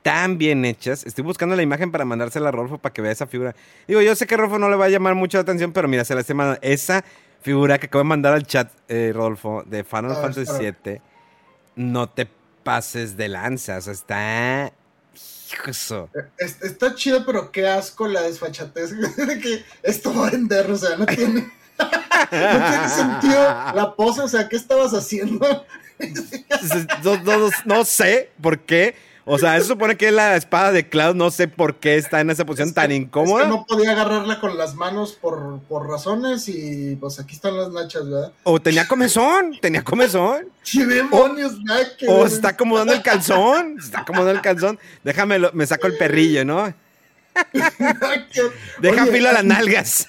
Speaker 1: tan bien hechas. Estoy buscando la imagen para mandársela a Rolfo para que vea esa figura. Digo, yo sé que a Rolfo no le va a llamar mucho la atención, pero mira, se la estoy mandando. Esa figura que acabo de mandar al chat, eh, Rodolfo, de Final
Speaker 2: Ah,
Speaker 1: Fantasy. VII, no te pases de lanza. O sea, está... Hijo eso.
Speaker 2: Es- está chido, pero qué asco la desfachatez de que esto va a vender, o sea, no tiene, no tiene sentido la pose, o sea, ¿qué estabas haciendo?
Speaker 1: No, no- no- no sé por qué. O sea, eso supone que es la espada de Cloud. No sé por qué está en esa posición tan
Speaker 2: Es
Speaker 1: incómoda.
Speaker 2: que no podía agarrarla con las manos por, por razones y pues aquí están las nachas, ¿verdad?
Speaker 1: O tenía comezón, tenía comezón.
Speaker 2: ¡Qué demonios,
Speaker 1: O
Speaker 2: ver!
Speaker 1: se está acomodando el calzón. Se está acomodando el calzón. Déjame, lo- me saco el perrillo, ¿no? Deja
Speaker 2: Oye,
Speaker 1: filo a las nalgas.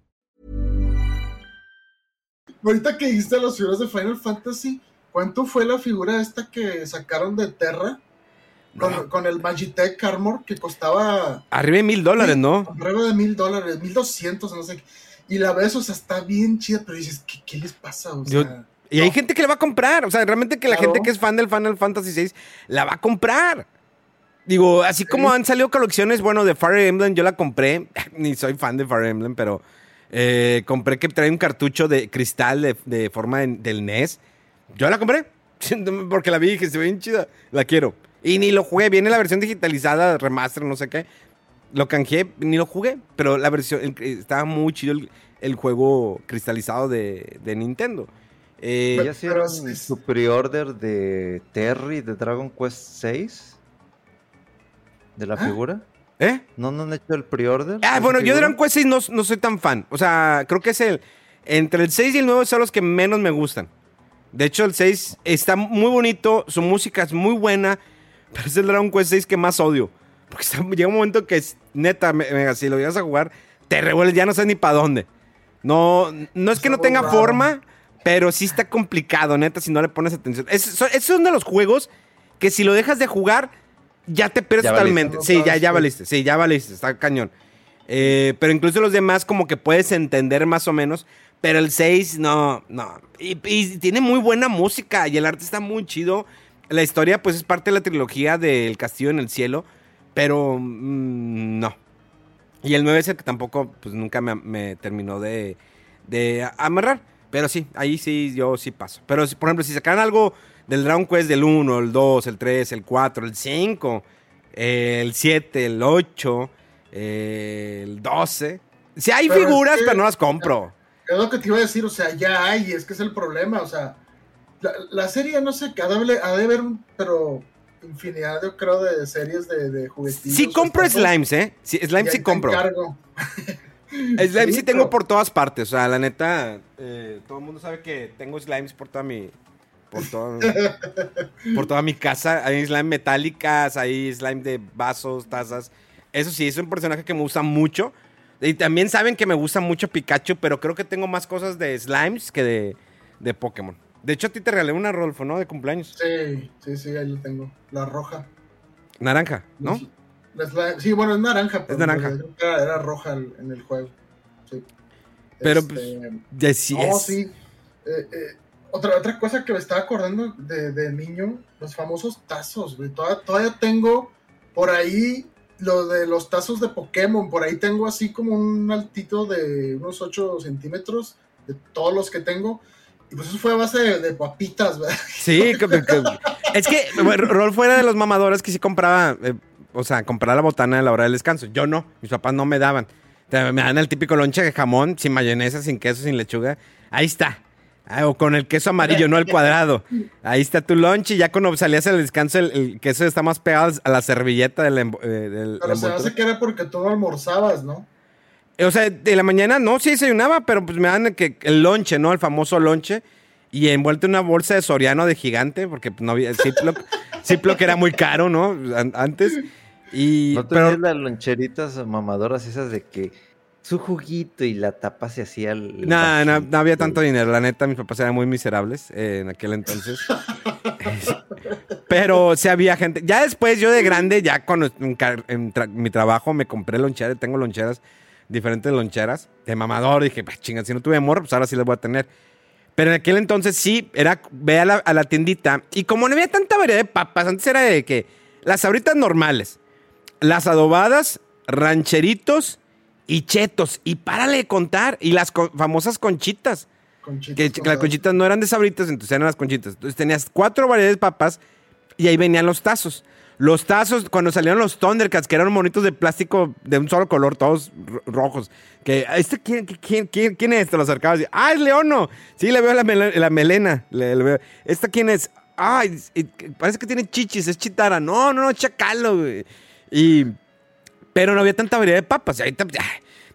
Speaker 2: Ahorita que dijiste las figuras de Final Fantasy, ¿cuánto fue la figura esta que sacaron de Terra? Con,
Speaker 1: No.
Speaker 2: con el Magitech Armor que costaba
Speaker 1: Arriba de mil dólares, ¿no?
Speaker 2: alrededor de mil dólares, mil doscientos, no sé. qué. Y la ves, o sea, está bien chida, pero dices, ¿qué, qué les pasa? O
Speaker 1: Yo-
Speaker 2: sea,
Speaker 1: Y hay gente que le va a comprar. O sea, realmente que la
Speaker 2: Claro.
Speaker 1: gente que es fan del Final Fantasy VI la va a comprar. Digo, así como han salido colecciones, bueno, de Fire Emblem, yo la compré. Ni soy fan de Fire Emblem, pero eh, compré que trae un cartucho de cristal de, de forma de- del NES. Yo la compré. Porque la vi y dije, se ve bien chida. La quiero. Y ni lo jugué. Viene la versión digitalizada, remaster, no sé qué. Lo canjeé, ni lo jugué. Pero la versión, el- estaba muy chido el, el juego cristalizado de, de Nintendo. Eh,
Speaker 3: ¿Ya hicieron su pre-order de Terry de Dragon Quest 6? ¿De la
Speaker 2: ¿Ah?
Speaker 3: figura?
Speaker 1: ¿Eh?
Speaker 3: ¿No, no han hecho el pre-order? de
Speaker 1: Ah, bueno, yo de? Dragon Quest 6 no, no soy tan fan. O sea, creo que es el. Entre el 6 y el 9 son los que menos me gustan. De hecho, el 6 está muy bonito, su música es muy buena, pero es el Dragon Quest 6 que más odio. Porque está- llega un momento que es neta, me- me- si lo llegas a jugar, te revuelves, ya no sé ni para dónde. No, no es que no tenga forma, pero sí está complicado, neta, si no le pones atención. Es, es uno de los juegos que si lo dejas de jugar, ya te pierdes
Speaker 3: Ya
Speaker 1: totalmente. Sí, ya, ya valiste. Sí, ya valiste. Está cañón. Eh, pero incluso los demás como que puedes entender más o menos. Pero el 6, no, no. Y, y tiene muy buena música y el arte está muy chido. La historia pues es parte de la trilogía del Castillo en el Cielo. Pero mm, no. Y el 9 es el que tampoco pues nunca me, me terminó de, de amarrar. Pero sí, ahí sí, yo sí paso. Pero por ejemplo, si sacaran algo del Dragon Quest del 1, el 2, el 3, el 4, el 5, el 7, el 8, el 12, Si hay
Speaker 2: Pero es
Speaker 1: figuras,
Speaker 2: que-
Speaker 1: pero no las compro.
Speaker 2: Es lo que te iba a decir, o sea, ya hay, es que es el problema, o sea, la, la serie, no sé, ha de, haber- ha de haber, un- pero infinidad, yo creo, de series de, de juguetillos.
Speaker 1: Sí compro
Speaker 2: Estos,
Speaker 1: slimes, ¿eh? Sí,
Speaker 2: y
Speaker 1: slime
Speaker 2: ahí
Speaker 1: sí compro.
Speaker 2: encargo.
Speaker 1: Slime sí,
Speaker 2: Sí,
Speaker 1: tengo por todas partes. O sea, la neta, eh, todo el mundo sabe que tengo slimes por toda mi. Por, todo- por toda mi casa. Hay slime metálicas, hay slime de vasos, tazas. Eso sí, es un personaje que me gusta mucho. Y también saben que me gusta mucho Pikachu, pero creo que tengo más cosas de slimes que de, de Pokémon. De hecho, a ti te regalé una Rolfo, ¿no? De cumpleaños.
Speaker 2: Sí, sí, sí, ahí lo tengo. La roja.
Speaker 1: Naranja, ¿no?
Speaker 2: La slime- sí, bueno, es naranja. pero
Speaker 1: naranja.
Speaker 2: creo que Era, era roja en el juego. Sí.
Speaker 1: Pero,
Speaker 2: Este,
Speaker 1: pues, De sí
Speaker 2: No,
Speaker 1: es.
Speaker 2: sí. Eh, eh, otra, otra cosa que me estaba acordando de, de niño, los famosos tazos, güey. Todavía, todavía tengo por ahí lo de los tazos de Pokémon. Por ahí tengo así como un altito de unos 8 centímetros de todos los que tengo. Y pues eso fue a base de, de papitas.
Speaker 1: Sí, que- que- es que Rolf fuera de los mamadores que sí compraba, eh, o sea, compraba la botana a la hora del descanso. Yo no, mis papás no me daban. Me dan el típico lonche de jamón, sin mayonesa, sin queso, sin lechuga. Ahí está. Ah, o con el queso amarillo, no el cuadrado. Ahí está tu lunch y ya cuando salías al descanso el, el queso está más pegado a la servilleta del, eh, del-
Speaker 2: Pero
Speaker 1: la
Speaker 2: se me hace que era porque tú no almorzabas, ¿no?
Speaker 1: O sea, de la mañana no, sí desayunaba, pero pues me dan el, que, el lonche, ¿no? El famoso lonche. Y envuelto en una bolsa de Soriano de gigante, porque pues, no había. El Ziploc, Ziploc era muy caro, ¿no? An- Antes. Y.
Speaker 3: ¿No
Speaker 1: pero,
Speaker 3: tenías las loncheritas mamadoras esas de que su juguito y la tapa se hacía el
Speaker 1: no, no, no había tanto dinero. La neta, mis papás eran muy miserables eh, en aquel entonces. Pero sí había gente. Ya después, yo de grande, ya con en, tra- mi trabajo, me compré loncheras. Tengo loncheras, diferentes loncheras. De mamador. Dije, pues chinga, si no tuve morro, pues ahora sí las voy a tener. Pero en aquel entonces sí, era ve a la, a la tiendita. Y como no había tanta variedad de papas, antes era de que las sabritas normales, las adobadas, rancheritos y chetos. Y párale de contar. Y las co- famosas conchitas.
Speaker 2: Conchitas,
Speaker 1: Que, las conchitas no eran de sabritas, entonces eran las conchitas. Entonces tenías cuatro variedades de papas y ahí venían los tazos. Los tazos, cuando salieron los Thundercats, que eran monitos de plástico de un solo color, todos ro- rojos. Que, ¿este quién, quién, quién, quién es? Te lo acercabas y, ¡ah, es Leono! Sí, le veo la, mele- la melena. Le, le veo. ¿Esta quién es? ¡Ay! parece que tiene chichis, es chitara. No, no, no, chacalo, güey. Y. Pero no había tanta variedad de papas. Ahorita,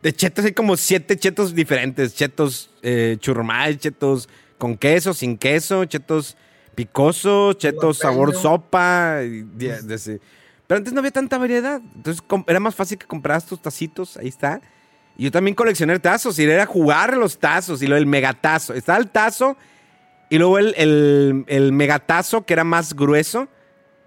Speaker 1: de chetos hay como siete chetos diferentes. Chetos eh, chetos con queso, sin queso, chetos picosos, chetos sabor sopa. y de- de ese. Pero antes no había tanta variedad. Entonces era más fácil que compraras tus tacitos. Ahí está. Y yo también coleccioné tazos. Y era jugar los tazos. Y lo del megatazo. Estaba el tazo. Y luego el, el, el megatazo, que era más grueso.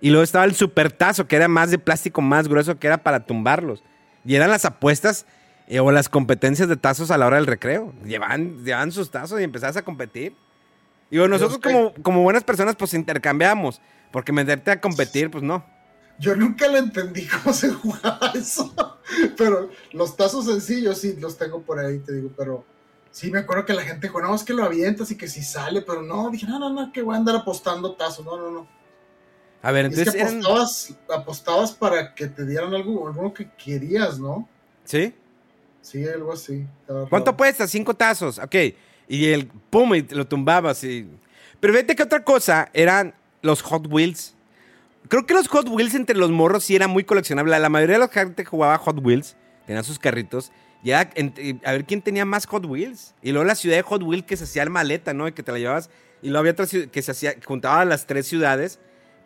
Speaker 1: Y luego estaba el supertazo, que era más de plástico más grueso, que era para tumbarlos. Y eran las apuestas eh, o las competencias de tazos a la hora del recreo. Llevaban, llevaban sus tazos y empezabas a competir. Digo, nosotros
Speaker 2: es que-
Speaker 1: como, como buenas personas, pues intercambiamos. Porque meterte a competir, pues no.
Speaker 2: Yo nunca le entendí cómo se jugaba eso. Pero los tazos sencillos sí los tengo por ahí, te digo, pero sí me acuerdo que la gente dijo, no, es que lo avientas y que si sale, pero no, dije, no, no, no, que voy a andar apostando tazos, no, no, no.
Speaker 1: A ver,
Speaker 2: es
Speaker 1: entonces eran...
Speaker 2: apostabas, para que te dieran algo, algo que querías, ¿no?
Speaker 1: ¿Sí?
Speaker 2: Sí, algo así.
Speaker 1: ¿Cuánto apuestas? Cinco tazos. Ok. Y el pum, y lo tumbabas. Y... Pero fíjate que otra cosa eran los Hot Wheels. Creo que los Hot Wheels entre los morros sí era muy coleccionable. La mayoría de la gente jugaba Hot Wheels, tenían sus carritos. Y era a ver quién tenía más Hot Wheels. Y luego la ciudad de Hot Wheels que se hacía el maleta, ¿no? Y que te la llevabas. Y luego había otra ciudad que se hacía, juntaba las tres ciudades.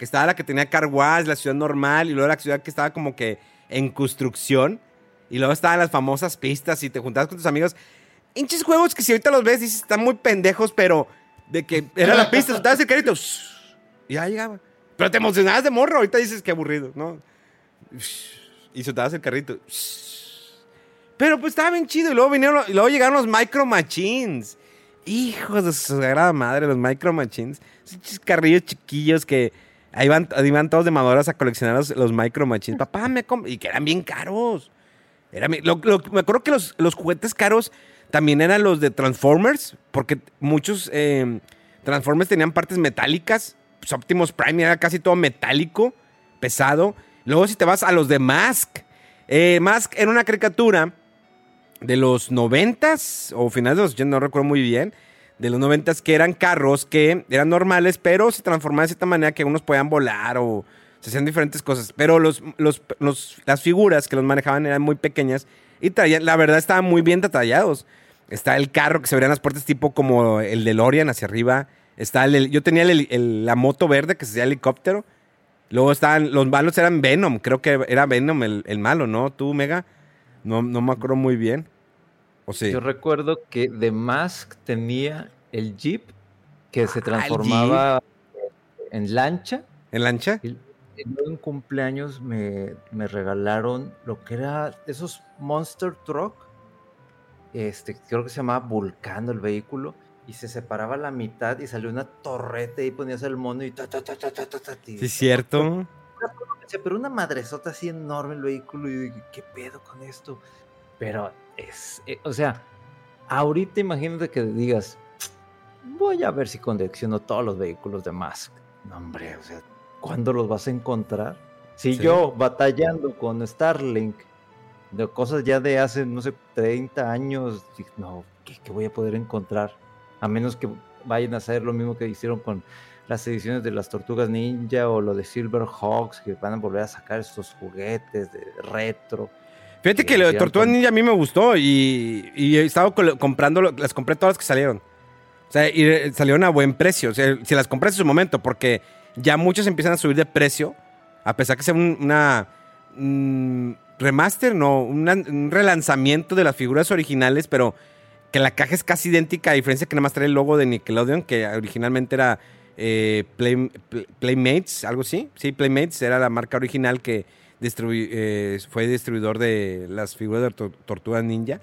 Speaker 1: Estaba la que tenía car wash, la ciudad normal. Y luego la ciudad que estaba como que en construcción. Y luego estaban las famosas pistas y te juntabas con tus amigos. Hinches juegos que si ahorita los ves dices están muy pendejos, pero de que era la pista, soltabas el carrito y ya llegaba. Pero te emocionabas de morro, ahorita dices que aburrido, ¿no? Y soltabas el carrito. Pero pues estaba bien chido. Y luego vinieron, y luego llegaron los Micro Machines. Hijos de su sagrada madre, los Micro Machines. Esos carrillos chiquillos que ahí van, ahí todos de madoras a coleccionar los, los Micro Machines. Papá, me y que eran bien caros. Era lo- me acuerdo que los, los juguetes caros también eran los de Transformers, porque muchos eh, Transformers tenían partes metálicas. Pues Optimus Prime era casi todo metálico, pesado. Luego si te vas a los de Mask, eh, Mask era una caricatura de los noventas o finales de los 80, no recuerdo muy bien, de los noventas que eran carros que eran normales, pero se transformaban de cierta manera que unos podían volar o se hacían diferentes cosas. Pero los, los, las figuras que los manejaban eran muy pequeñas y la verdad estaban muy bien detallados. Está el carro que se verían las puertas tipo como el de Lorian hacia arriba. Está el, yo tenía la moto verde que se hacía helicóptero. Luego estaban, los malos eran Venom, creo que era Venom el, el malo, ¿no? Tú, Mega. No, no me acuerdo muy bien.
Speaker 3: Yo recuerdo que The Mask tenía el Jeep que se ah, transformaba en lancha.
Speaker 1: ¿En lancha?
Speaker 3: Y, en cumpleaños me, regalaron lo que era esos Monster Truck. Este, creo que se llamaba Vulcano el vehículo. Y se separaba la mitad y salió una torreta y ponías el mono y ta ta ta ta ta ta. ta
Speaker 1: sí, cierto.
Speaker 3: Pero una madresota así enorme el vehículo y dije, ¿qué pedo con esto? Pero es, eh, o sea, ahorita imagínate que digas, voy a ver si colecciono todos los vehículos de Musk. No, hombre, o sea, ¿cuándo los vas a encontrar? Si yo batallando con Starlink de cosas ya de hace, no sé, 30 años, no, ¿qué, voy a poder encontrar? A menos que vayan a hacer lo mismo que hicieron con las ediciones de las Tortugas Ninja o lo de Silverhawks, que van a volver a sacar estos juguetes de retro.
Speaker 1: Fíjate que lo de Tortuga Ninja a mí me gustó y, he estado comprando, las compré todas las que salieron. O sea, y salieron a buen precio. O sea, si las compré en su momento, porque ya muchas empiezan a subir de precio, a pesar que sea una mm, remaster, no, un relanzamiento de las figuras originales, pero que la caja es casi idéntica, a diferencia que nada más trae el logo de Nickelodeon, que originalmente era eh, Playmates, algo así. Sí, Playmates era la marca original que eh, fue distribuidor de las figuras de Tortuga Ninja.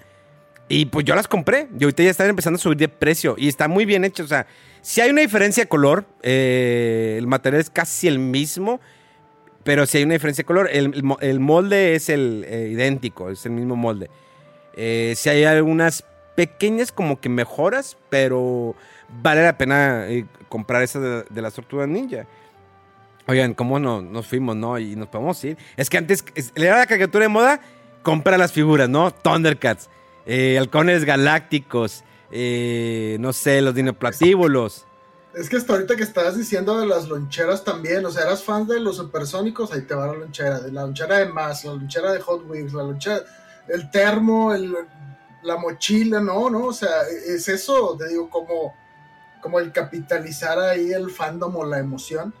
Speaker 1: Y pues yo las compré. Y ahorita ya están empezando a subir de precio. Y está muy bien hecho. O sea, si hay una diferencia de color. Eh, el material es casi el mismo. Pero si hay una diferencia de color. El, molde es el eh, idéntico. Es el mismo molde. si hay algunas pequeñas como que mejoras. Pero vale la pena comprar esa de, de las Tortugas Ninja. Oigan, ¿cómo no, nos fuimos, no? Y nos podemos ir. Es que antes, le era la caricatura de moda, compra las figuras, ¿no? Thundercats, eh, halcones galácticos, eh, no sé, los dinoplatíbulos.
Speaker 2: Es que hasta ahorita que estabas diciendo de las loncheras también, o sea, eras fan de los supersónicos, ahí te va la lonchera, de la lonchera de Mass, la lonchera de Hot Wheels, la lonchera, el termo, la mochila, no, no, o sea, es eso, te digo, como, como el capitalizar ahí el fandom o la emoción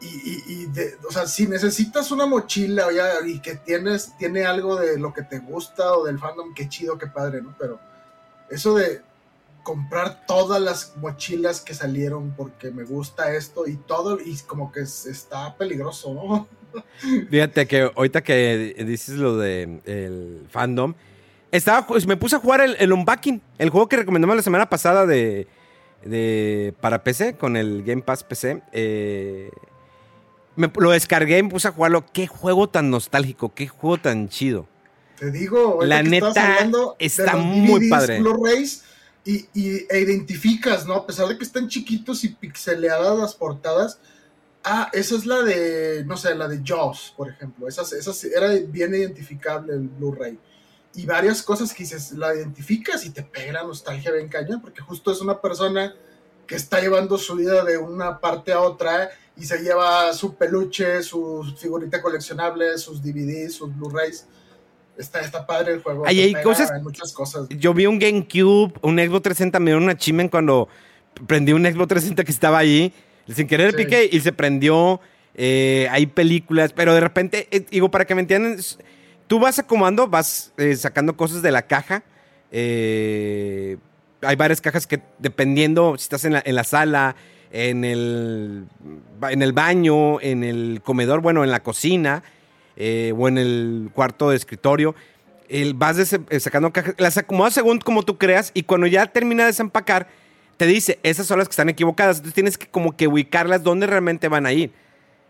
Speaker 2: y, o sea, si necesitas una mochila y que tienes, tiene algo de lo que te gusta o del fandom, qué chido, qué padre, ¿no? Pero eso de comprar todas las mochilas que salieron porque me gusta esto y todo, y como que está peligroso, ¿no?
Speaker 1: Fíjate que ahorita que dices lo de el fandom, estaba, me puse a jugar el, el Unpacking, el juego que recomendamos la semana pasada de, de para PC, con el Game Pass PC. Eh, me, lo descargué y me puse a jugarlo. Qué juego tan nostálgico, qué juego tan chido.
Speaker 2: Te digo,
Speaker 1: la neta está muy padre.
Speaker 2: y, e identificas, ¿no? A pesar de que están chiquitos y pixeleadas las portadas. Ah, esa es la de, no sé, la de Jaws, por ejemplo. Esa, era bien identificable el Blu-ray. Y varias cosas que dices, la identificas y te pega la nostalgia bien cañón, porque justo es una persona que está llevando su vida de una parte a otra y se lleva su peluche, su figurita coleccionable, sus DVDs, sus Blu-rays. Está, está padre el juego.
Speaker 1: hay cosas, muchas cosas. Yo vi un GameCube, un Xbox 360, me dio una chimen cuando prendí un Xbox 360 que estaba ahí. Sin querer piqué y se prendió. Eh, hay películas, pero de repente, eh, digo, para que me entiendan, tú vas acomodando, vas eh, sacando cosas de la caja. Hay varias cajas que dependiendo si estás en la, sala, en el, en el baño, en el comedor, bueno, en la cocina eh, o en el cuarto de escritorio. Vas eh, sacando cajas, las acomodas según como tú creas y cuando ya termina de desempacar, te dice, esas son las que están equivocadas. Entonces tienes que como que ubicarlas donde realmente van a ir.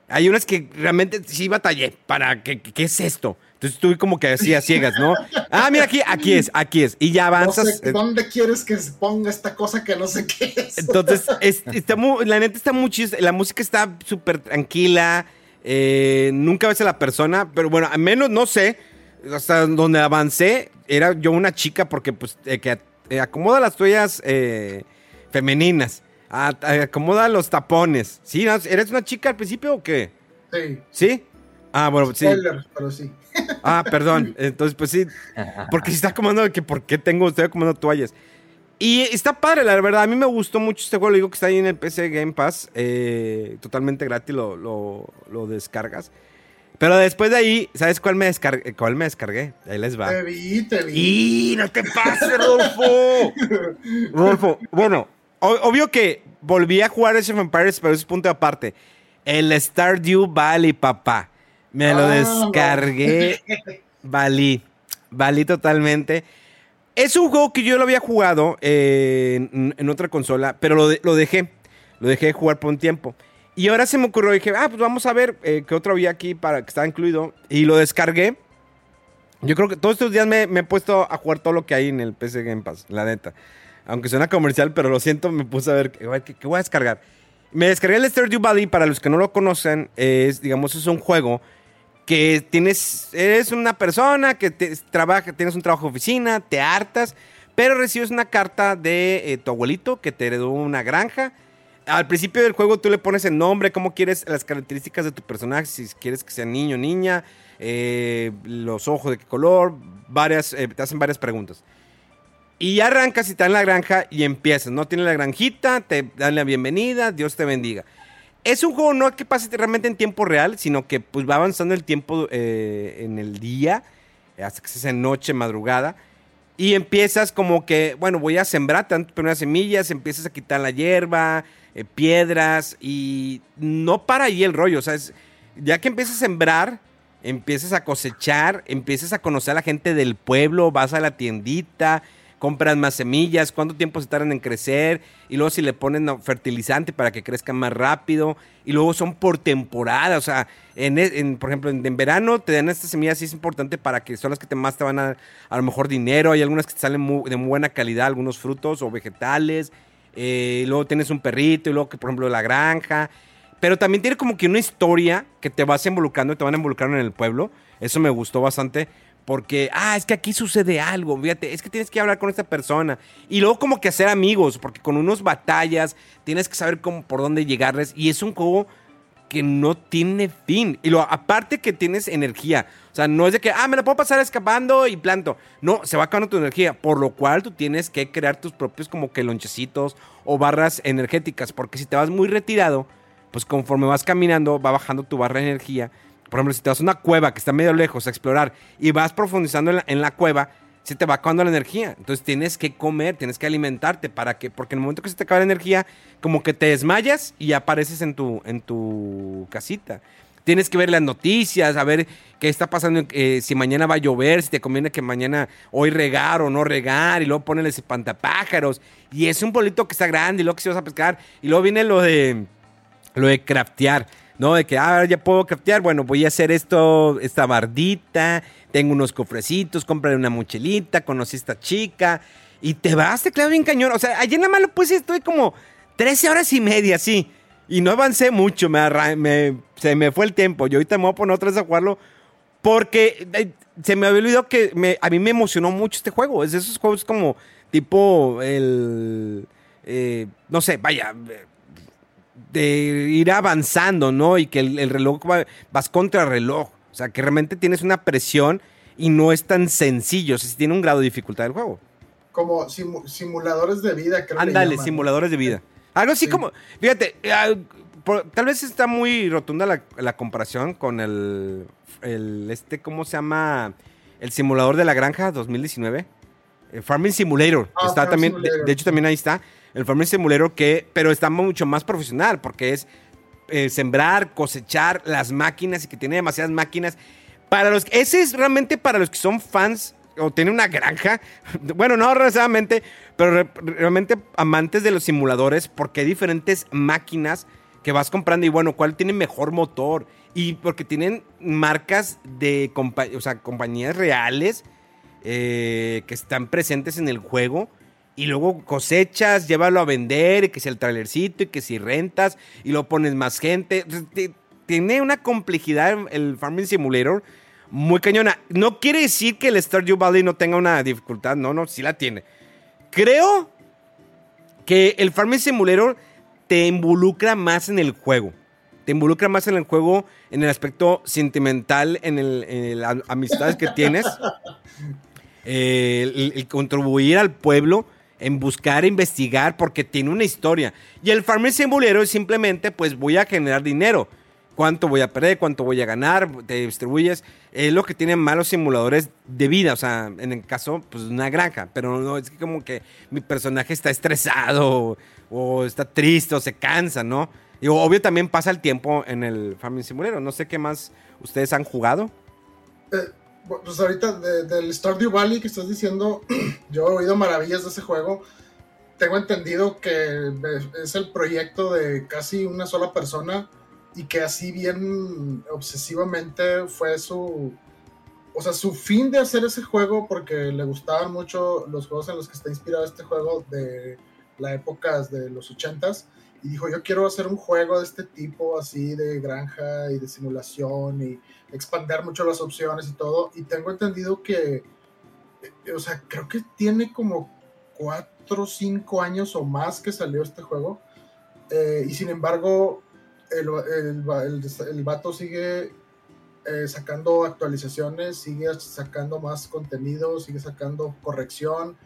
Speaker 1: Hay unas que realmente sí batallé para, ¿qué, qué es esto? Entonces tú como que decías ciegas, ¿no? Ah, mira aquí, aquí es, aquí es. Y ya avanzas.
Speaker 2: ¿Dónde quieres que se ponga esta cosa que no sé qué es?
Speaker 1: Entonces, está la neta está muy chis, La música está súper tranquila. Eh, nunca ves a la persona, pero bueno, al menos no sé. hasta donde avancé, era yo una chica porque pues eh, que eh, acomoda las toallas eh, femeninas, a- a- acomoda los tapones. ¿Sí? ¿Eres una chica al principio o qué?
Speaker 2: Sí.
Speaker 1: ¿Sí? Ah, bueno, sí.
Speaker 2: Spoiler, pero sí.
Speaker 1: Ah, perdón. Entonces, pues sí. Porque si está acomodando que por qué tengo, estoy acomodando toallas. Y está padre, la verdad. A mí me gustó mucho este juego. Le digo que está ahí en el PC Game Pass. eh, totalmente gratis lo, lo- lo descargas. Pero después de ahí, ¿sabes cuál me, descargué? cuál me descargué? Ahí les va.
Speaker 2: Te vi, te vi.
Speaker 1: ¡Y no te pases, Rodolfo! Rodolfo, bueno, obvio que volví a jugar Age of Empires, pero es punto aparte. El Stardew Valley, papá. Me lo
Speaker 2: Ah,
Speaker 1: descargué. Valí. Valí totalmente. Es un juego que yo lo había jugado eh, en, en otra consola, pero lo, de- lo dejé. Lo dejé de jugar por un tiempo. Y ahora se me ocurrió, dije, ah, pues vamos a ver eh, qué otro había aquí para que estaba incluido. Y lo descargué. Yo creo que todos estos días me, me he puesto a jugar todo lo que hay en el PC Game Pass, la neta. Aunque suena comercial, pero lo siento, me puse a ver qué, qué- qué voy a descargar. Me descargué el Stardew Valley, para los que no lo conocen, es, digamos, es un juego que tienes, eres una persona que te- trabaja, tienes un trabajo de oficina, te hartas, pero recibes una carta de eh, tu abuelito que te heredó una granja. Al principio del juego tú le pones el nombre, cómo quieres, las características de tu personaje, si quieres que sea niño niña, eh, los ojos de qué color, varias, eh, te hacen varias preguntas. Y arrancas y te dan la granja y empiezas, ¿no? Tienes la granjita, te dan la bienvenida, Dios te bendiga. Es un juego no que pase realmente en tiempo real, sino que pues va avanzando el tiempo eh, en el día, hasta que se hace noche, madrugada. Y empiezas como que, bueno, voy a sembrar tantas primeras semillas, empiezas a quitar la hierba, eh, piedras, y no para ahí el rollo. O sea, es- ya que empiezas a sembrar, empiezas a cosechar, empiezas a conocer a la gente del pueblo, vas a la tiendita, compras más semillas, cuánto tiempo se tardan en crecer, y luego si le ponen fertilizante para que crezcan más rápido, y luego son por temporada, o sea, en, e- por ejemplo, en, verano te dan estas semillas y es importante para que son las que te más te van a a lo mejor dinero, hay algunas que te salen mu- de muy buena calidad, algunos frutos o vegetales, eh, luego tienes un perrito, y luego que por ejemplo la granja, pero también tiene como que una historia que te vas involucrando te van involucrando en el pueblo. Eso me gustó bastante. Porque, ah, es que aquí sucede algo, fíjate, es que tienes que hablar con esta persona. Y luego como que hacer amigos, porque con unos batallas tienes que saber cómo, por dónde llegarles. Y es un juego que no tiene fin. Y lo aparte que tienes energía. O sea, no es de que, ah, me la puedo pasar escapando y planto. No, se va acabando tu energía. Por lo cual tú tienes que crear tus propios como que lonchecitos o barras energéticas. Porque si te vas muy retirado, pues conforme vas caminando va bajando tu barra de energía. Por ejemplo, si te vas a una cueva que está medio lejos a explorar y vas profundizando en la, cueva, se te va acabando la energía. Entonces tienes que comer, tienes que alimentarte para que, porque en el momento que se te acaba la energía, como que te desmayas y apareces en tu, en tu casita. Tienes que ver las noticias, a ver qué está pasando, eh, si mañana va a llover, si te conviene que mañana hoy regar o no regar, y luego ponerle espantapájaros. Y es un bolito que está grande, y luego que si vas a pescar, y luego viene lo de lo de craftear, ¿no? De que, ah, ya puedo craftear, bueno, voy a hacer esto, esta bardita, tengo unos cofrecitos, cómprale una mochilita, conocí a esta chica, y te vas, te clavo bien cañón. O sea, ayer nada más lo puse, estoy como 13 horas y media, sí. Y no avancé mucho, me, me- se me fue el tiempo. Yo ahorita me voy a poner otra vez a jugarlo porque se me había olvidado que me- a mí me emocionó mucho este juego. Es de esos juegos como tipo el... eh, no sé, vaya, de ir avanzando, ¿no? Y que el, el reloj va- vas contra reloj. O sea, que realmente tienes una presión y no es tan sencillo. O sea, tiene un grado de dificultad el juego.
Speaker 2: Como simu- simuladores de vida, creo
Speaker 1: Ándale, simuladores de vida. Algo así
Speaker 2: Sí.
Speaker 1: como, fíjate, por- tal vez está muy rotunda la, la comparación con el, el, este, ¿cómo se llama? El simulador de la granja 2019. Eh, Farming Simulator.
Speaker 2: Ah,
Speaker 1: está también, de, de hecho también ahí está. El Farming Simulator que, pero está mucho más profesional porque es eh, sembrar, cosechar las máquinas y que tiene demasiadas máquinas. Para los ese es realmente para los que son fans o tienen una granja. Bueno, no necesariamente, pero re- realmente amantes de los simuladores porque hay diferentes máquinas que vas comprando y bueno, cuál tiene mejor motor y porque tienen marcas de o sea, compañías reales eh, que están presentes en el juego. Y luego cosechas, llévalo a vender, y que si el trailercito, y que si rentas, y lo pones más gente. Tiene una complejidad el Farming Simulator muy cañona. No quiere decir que el Stardew Valley no tenga una dificultad, no, no, sí la tiene. Creo que el Farming Simulator te involucra más en el juego. Te involucra más en el juego, en el aspecto sentimental, en, las amistades que tienes. Eh, el, contribuir al pueblo, en buscar, investigar, porque tiene una historia. Y el Farming Simulator es simplemente, pues voy a generar dinero cuánto voy a perder, cuánto voy a ganar, te distribuyes. Es lo que tienen malos simuladores de vida, o sea, en el caso, pues una granja, pero no es como que mi personaje está estresado o, está triste o se cansa, ¿no? Y obvio también pasa el tiempo en el Farming Simulator. No sé qué más ustedes han jugado.
Speaker 2: Eh, pues ahorita del Stardew Valley que estás diciendo, yo he oído maravillas de ese juego. Tengo entendido que es el proyecto de casi una sola persona y que así bien obsesivamente fue su, o sea, su fin de hacer ese juego porque le gustaban mucho los juegos en los que está inspirado este juego de la época de los ochentas y dijo yo quiero hacer un juego de este tipo así de granja y de simulación y expandir mucho las opciones y todo y tengo entendido que eh, o sea creo que tiene como cuatro o cinco años o más que salió este juego eh, y sin embargo el, el, el, vato sigue eh, sacando actualizaciones, sigue sacando más contenido, sigue sacando corrección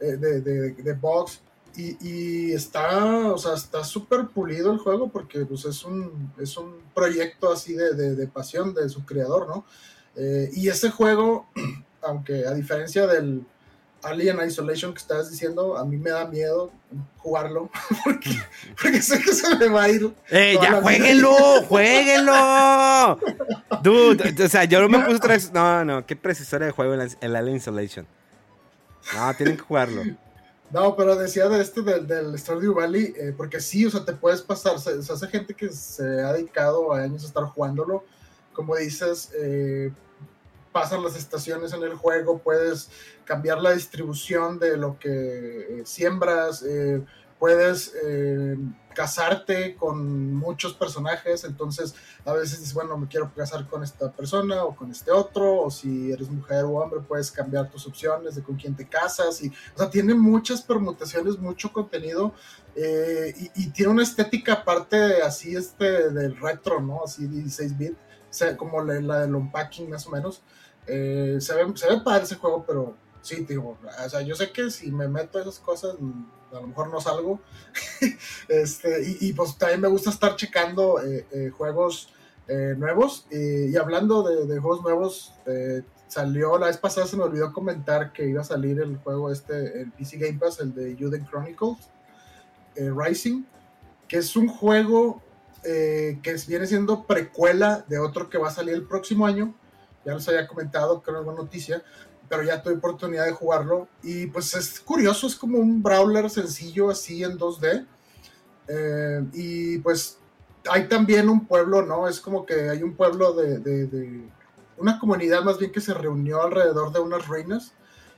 Speaker 2: de, de, de, bugs. Y, y, está, o sea, está súper pulido el juego porque pues, es, un, es un proyecto así de, de pasión de su creador, ¿no? Eh, y ese juego, aunque a diferencia del, Alien Isolation que estabas diciendo, a mí me da miedo jugarlo porque, sé que se me va a ir.
Speaker 1: ¡Eh, ya jueguenlo! ¡Jueguenlo! Dude, o sea, yo no me puse otra vez. No, no, qué precisora de juego el, Alien Isolation. No, tienen que jugarlo.
Speaker 2: No, pero decía de este del, del Stardew Valley, eh, porque sí, o sea, te puedes pasar. O sea, hace gente que se ha dedicado a años a estar jugándolo. Como dices, eh, pasan las estaciones en el juego, puedes cambiar la distribución de lo que eh, siembras, puedes casarte con muchos personajes, entonces a veces dices, bueno, me quiero casar con esta persona o con este otro, o si eres mujer o hombre, puedes cambiar tus opciones de con quién te casas, y, o sea, tiene muchas permutaciones, mucho contenido, y, tiene una estética aparte así este del retro, ¿no? Así 16 bit, como la, la del unpacking más o menos. Eh, se, ve, se ve padre ese juego, pero sí, digo, o sea, yo sé que si me meto a esas cosas, a lo mejor no salgo. este, y, pues también me gusta estar checando eh, eh, juegos nuevos. y hablando de, juegos nuevos, salió la vez pasada, se me olvidó comentar que iba a salir el juego este, el PC Game Pass, el de Juden Chronicles Rising, que es un juego que viene siendo precuela de otro que va a salir el próximo año ya les había comentado, creo que es noticia, pero ya tuve oportunidad de jugarlo. Y pues es curioso, es como un brawler sencillo así en 2D eh, y pues hay también un pueblo, ¿no? Es como que hay un pueblo de, una comunidad más bien que se reunió alrededor de unas ruinas.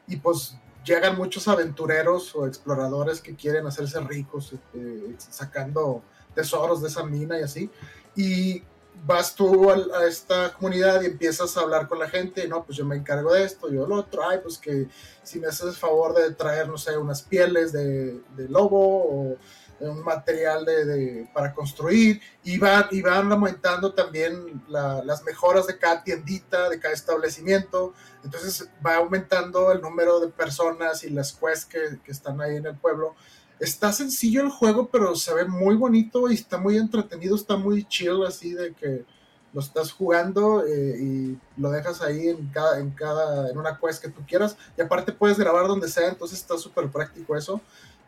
Speaker 2: Y pues llegan muchos aventureros o exploradores que quieren hacerse ricos eh, sacando tesoros de esa mina y así. Y vas tú a, esta comunidad y empiezas a hablar con la gente, no, pues yo me encargo de esto, yo lo otro, ay, pues que si me haces favor de traer, no sé, unas pieles de, lobo o un material de, para construir y van, y van aumentando también las mejoras de cada tiendita, de cada establecimiento, entonces va aumentando el número de personas y las quests que, que están ahí en el pueblo Está sencillo el juego, pero se ve muy bonito y está muy entretenido, está muy chill así de que lo estás jugando eh, y lo dejas ahí en cada, en cada, en una quest que tú quieras. Y aparte puedes grabar donde sea, entonces está súper práctico eso.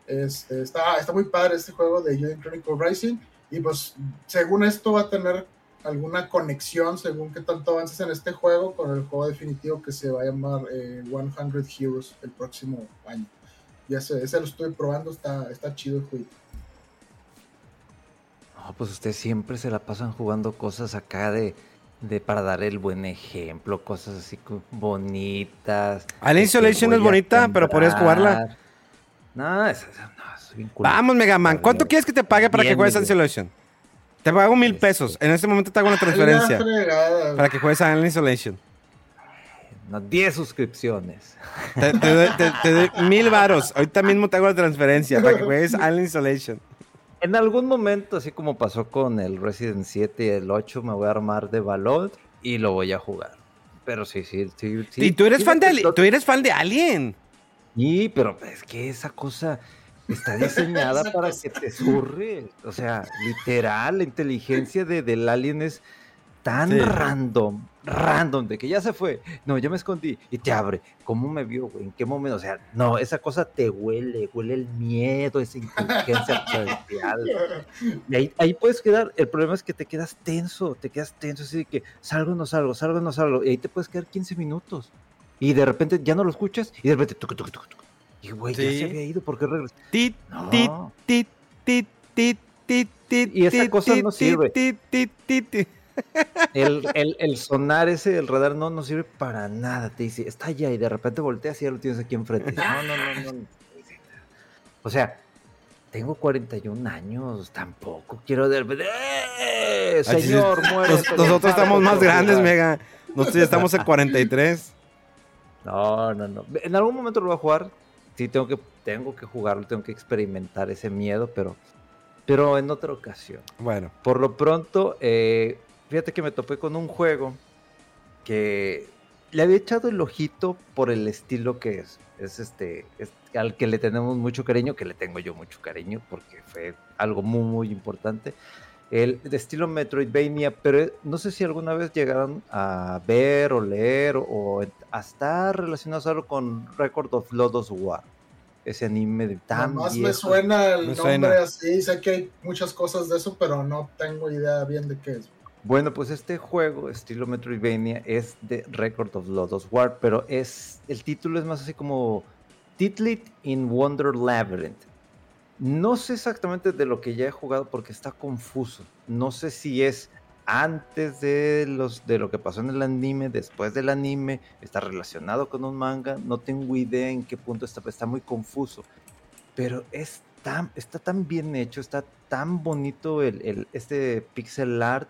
Speaker 2: Este, está, está muy padre este juego de Juden Chronicle Rising. Y pues según esto va a tener alguna conexión, según que tanto avances en este juego, con el juego definitivo que se va a llamar 100 eh, Heroes el próximo año. Ya sé, ese lo estoy probando, está, está chido el juego.
Speaker 3: No, pues ustedes siempre se la pasan jugando cosas acá de, de para dar el buen ejemplo, cosas así bonitas.
Speaker 1: Alien Isolation es bonita, pero podrías jugarla.
Speaker 3: No, es, no,
Speaker 1: bien Vamos, Megaman, ¿cuánto quieres que te pague para que juegues Alien Isolation? Te pago mil pesos. En este momento te hago una transferencia. para que juegues Alien Isolation.
Speaker 3: No, 10 suscripciones.
Speaker 1: Te, doy mil varos. Ahorita mismo te hago la transferencia para que juegues Alien Isolation.
Speaker 3: En algún momento, así como pasó con el Resident 7 y el 8, me voy a armar de valor y lo voy a jugar. Pero sí, sí, sí. sí
Speaker 1: y tú eres, fan de, tú eres fan de Alien.
Speaker 3: Sí, pero es que esa cosa está diseñada para que te surre. O sea, literal, la inteligencia de, del Alien es tan random, random, de que ya se fue. No, yo me escondí y te abre. ¿Cómo me vio, güey? ¿En qué momento? O sea, no, esa cosa te huele, huele el miedo, esa inteligencia artificial. Y ahí, ahí, puedes quedar. El problema es que te quedas tenso, te quedas tenso, así de que salgo, no salgo, salgo, no salgo. Y ahí te puedes quedar 15 minutos. Y de repente ya no lo escuchas y de repente. Tuc, tuc, tuc, y güey, ya se había ido, ¿por qué regresó?
Speaker 1: Tit, tit, tit, tit, tit, tit, tit,
Speaker 3: y esa cosa no sirve. El, el, el, sonar ese del radar no, no sirve para nada. Te dice, está allá y de repente volteas y ya lo tienes aquí enfrente. No, no, no, no. O sea, tengo 41 años, tampoco quiero de ¡Eh, señor, muere.
Speaker 1: nosotros estamos más grandes, Mega. Nosotros ya estamos en 43.
Speaker 3: No, no, no. En algún momento lo voy a jugar. Sí, tengo que, tengo que jugarlo, tengo que experimentar ese miedo, pero, pero en otra ocasión.
Speaker 1: Bueno.
Speaker 3: Por lo pronto, eh, fíjate que me topé con un juego que le había echado el ojito por el estilo que es. Es este, al que le tenemos mucho cariño, que le tengo yo mucho cariño, porque fue algo muy, muy importante. El de estilo Metroidvania, pero no sé si alguna vez llegaron a ver o leer o a estar relacionados algo con Record of Lodos War. Ese anime de tan
Speaker 2: Más me suena el nombre así, sé que hay muchas cosas de eso, pero no tengo idea bien de qué es.
Speaker 3: Bueno, pues este juego, estilo Metroidvania, es de Record of Lodoss War, pero es el título es más así como Titlit in Wonder Labyrinth. No sé exactamente de lo que ya he jugado porque está confuso. No sé si es antes de, los, de lo que pasó en el anime, después del anime, está relacionado con un manga. No tengo idea en qué punto está, está muy confuso. Pero es está tan bien hecho, está tan bonito el este pixel art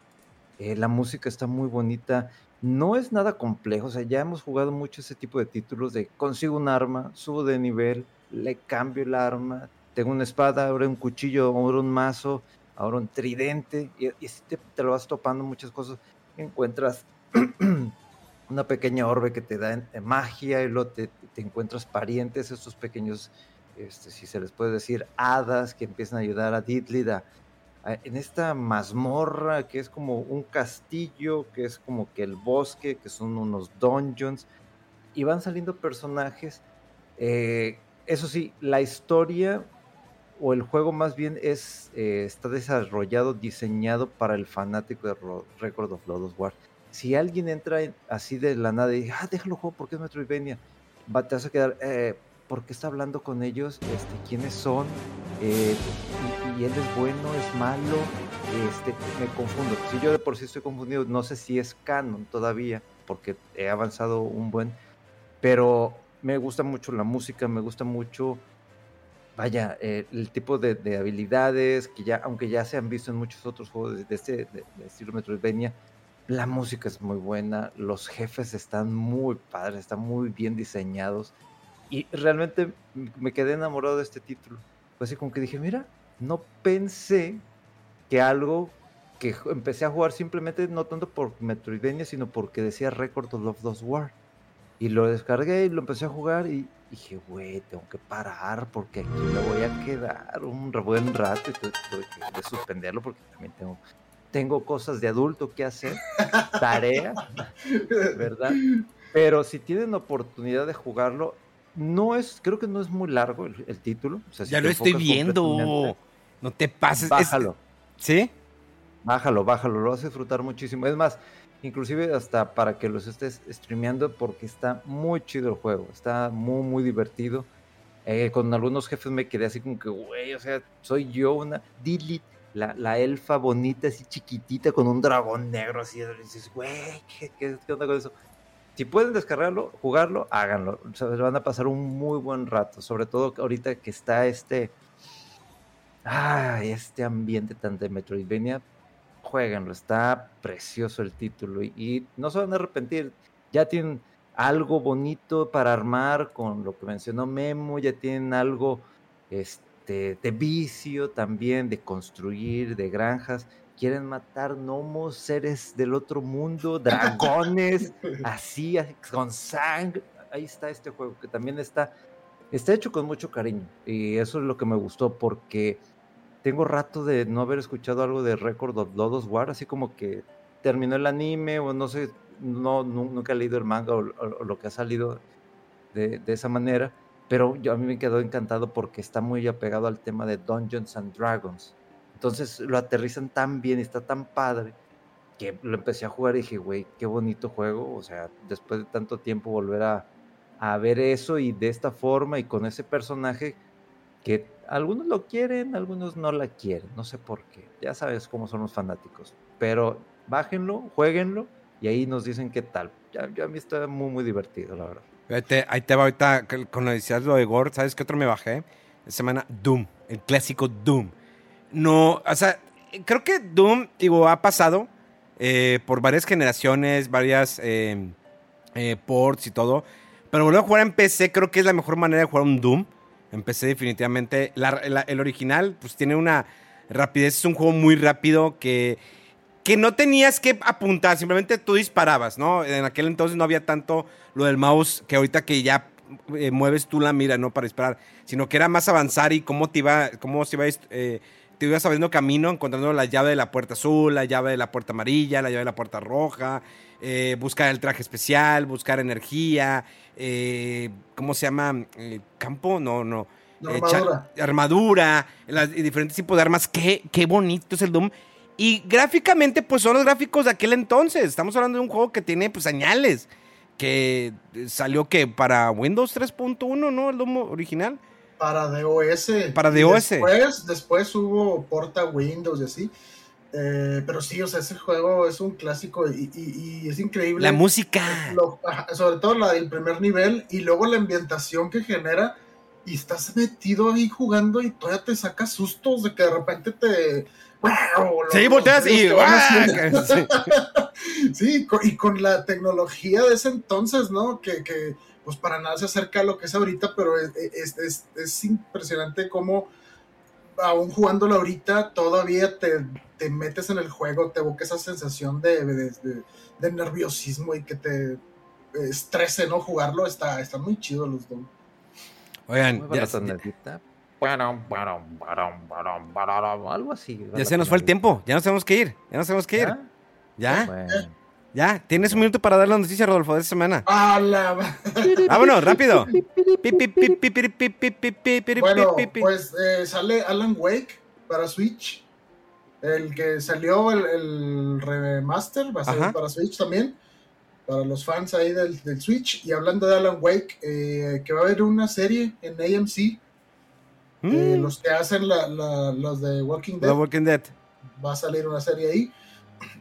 Speaker 3: eh, la música está muy bonita. No es nada complejo, o sea, ya hemos jugado mucho ese tipo de títulos de consigo un arma, subo de nivel, le cambio el arma, tengo una espada, ahora un cuchillo, ahora un mazo, ahora un tridente, y, y te, lo vas topando muchas cosas. Encuentras una pequeña orbe que te da magia, y luego te, encuentras parientes, estos pequeños, este, si se les puede decir, hadas que empiezan a ayudar a Diddley a en esta mazmorra que es como un castillo, que es como que el bosque, que son unos dungeons, y van saliendo personajes. Eh, eso sí, la historia o el juego más bien es eh, está desarrollado, diseñado para el fanático de Record of Lodoss War. Si alguien entra así de la nada y dice, ah, déjalo juego porque es Metroidvania, va, te vas a quedar, eh, ¿por qué está hablando con ellos? Este, ¿Quiénes son? Eh, él es bueno, es malo, este, me confundo. Si yo de por sí estoy confundido, no sé si es canon todavía, porque he avanzado un buen, pero me gusta mucho la música, me gusta mucho, vaya, eh, el tipo de, habilidades que ya, aunque ya se han visto en muchos otros juegos de, este de, estilo Metroidvania, la música es muy buena, los jefes están muy padres, están muy bien diseñados. Y realmente me quedé enamorado de este título así como que dije, mira, no pensé que algo que empecé a jugar simplemente no tanto por Metroidvania, sino porque decía Record of Love War. Y lo descargué y lo empecé a jugar y dije, güey, tengo que parar porque aquí me voy a quedar un buen rato y tuve que suspenderlo porque también tengo, tengo cosas de adulto que hacer, tarea, ¿verdad? Pero si tienen oportunidad de jugarlo, no es, creo que no es muy largo el, título.
Speaker 1: ya lo estoy viendo. No te pases.
Speaker 3: Bájalo.
Speaker 1: ¿Sí?
Speaker 3: Bájalo, bájalo. Lo vas a disfrutar muchísimo. Es más, inclusive hasta para que los estés streameando porque está muy chido el juego. Está muy, muy divertido. Eh, con algunos jefes me quedé así como que, güey, o sea, soy yo una Dilith, la, la, elfa bonita, así chiquitita, con un dragón negro, así, y dices, güey, ¿qué, qué, ¿qué, onda con eso? si pueden descargarlo, jugarlo, háganlo. se van a pasar un muy buen rato, sobre todo ahorita que está este, ah, este ambiente tan de Metroidvania, jueguenlo, está precioso el título y, no se van a arrepentir. Ya tienen algo bonito para armar con lo que mencionó Memo, ya tienen algo este, de vicio también, de construir, de granjas. Quieren matar gnomos, seres del otro mundo, dragones, así, con sangre. Ahí está este juego que también está, está hecho con mucho cariño. Y eso es lo que me gustó porque tengo rato de no haber escuchado algo de Record of Lodos War, así como que terminó el anime o no sé, no, nunca he leído el manga o, lo que ha salido de, esa manera, pero yo, a mí me quedó encantado porque está muy apegado al tema de Dungeons and Dragons. Entonces lo aterrizan tan bien está tan padre que lo empecé a jugar y dije, güey, qué bonito juego. O sea, después de tanto tiempo volver a, a ver eso y de esta forma y con ese personaje que algunos lo quieren, algunos no la quieren, no sé por qué. Ya sabes cómo son los fanáticos. Pero bájenlo, jueguenlo y ahí nos dicen qué tal. Ya, a mí está muy, muy divertido, la verdad.
Speaker 1: ahí te va ahorita con lo decías lo de Gore. ¿Sabes qué otro me bajé? Esta semana Doom, el clásico Doom. No, o sea, creo que Doom, digo, ha pasado eh, por varias generaciones, varias eh, eh, ports y todo. Pero volver a jugar en PC creo que es la mejor manera de jugar un Doom. Empecé definitivamente. el original, pues tiene una rapidez. Es un juego muy rápido que, que no tenías que apuntar, simplemente tú disparabas, ¿no? En aquel entonces no había tanto lo del mouse que ahorita que ya eh, mueves tú la mira, ¿no? Para disparar, sino que era más avanzar y cómo te iba, cómo se iba, eh, te ibas abriendo camino, encontrando la llave de la puerta azul, la llave de la puerta amarilla, la llave de la puerta roja, eh, buscar el traje especial, buscar energía, eh, ¿cómo se llama? Eh, campo, no, no.
Speaker 2: armadura.
Speaker 1: armadura, diferentes tipos de armas. Qué, qué bonito es el Doom. Y gráficamente, pues son los gráficos de aquel entonces. Estamos hablando de un juego que tiene pues señales. Que salió que para Windows 3.1, ¿no? El Doom original.
Speaker 2: Para DOS.
Speaker 1: Para DOS.
Speaker 2: Después, después hubo porta Windows y así. Eh, pero sí, o sea, ese juego es un clásico y, es increíble.
Speaker 1: La música.
Speaker 2: sobre todo la del primer nivel y luego la ambientación que genera. Y estás metido ahí jugando y todavía te sacas sustos de que de repente te.
Speaker 1: Sí, volteas y.
Speaker 2: sí. y con la tecnología de ese entonces, ¿no? Que, pues para nada se acerca a lo que es ahorita, pero es, es, es impresionante cómo aún jugándolo ahorita, todavía te, metes en el juego, te evoca esa sensación de, nerviosismo y que te estrese no jugarlo. Está, está muy chido los dos.
Speaker 1: Oigan, ya,
Speaker 3: algo así.
Speaker 1: Ya se nos fue el tiempo, ya nos tenemos que ir, ya nos tenemos que ir. ¿Ya? Ya, tienes un minuto para dar la noticia, Rodolfo, de esta semana. Vámonos, rápido.
Speaker 2: bueno, pues sale Alan Wake para Switch. El que salió, el, remaster, va a salir para Switch también. Para los fans ahí del, Switch. Y hablando de Alan Wake, que va a haber una serie en AMC. los que hacen los de Walking Dead.
Speaker 1: Walking Dead.
Speaker 2: Va a salir una serie ahí.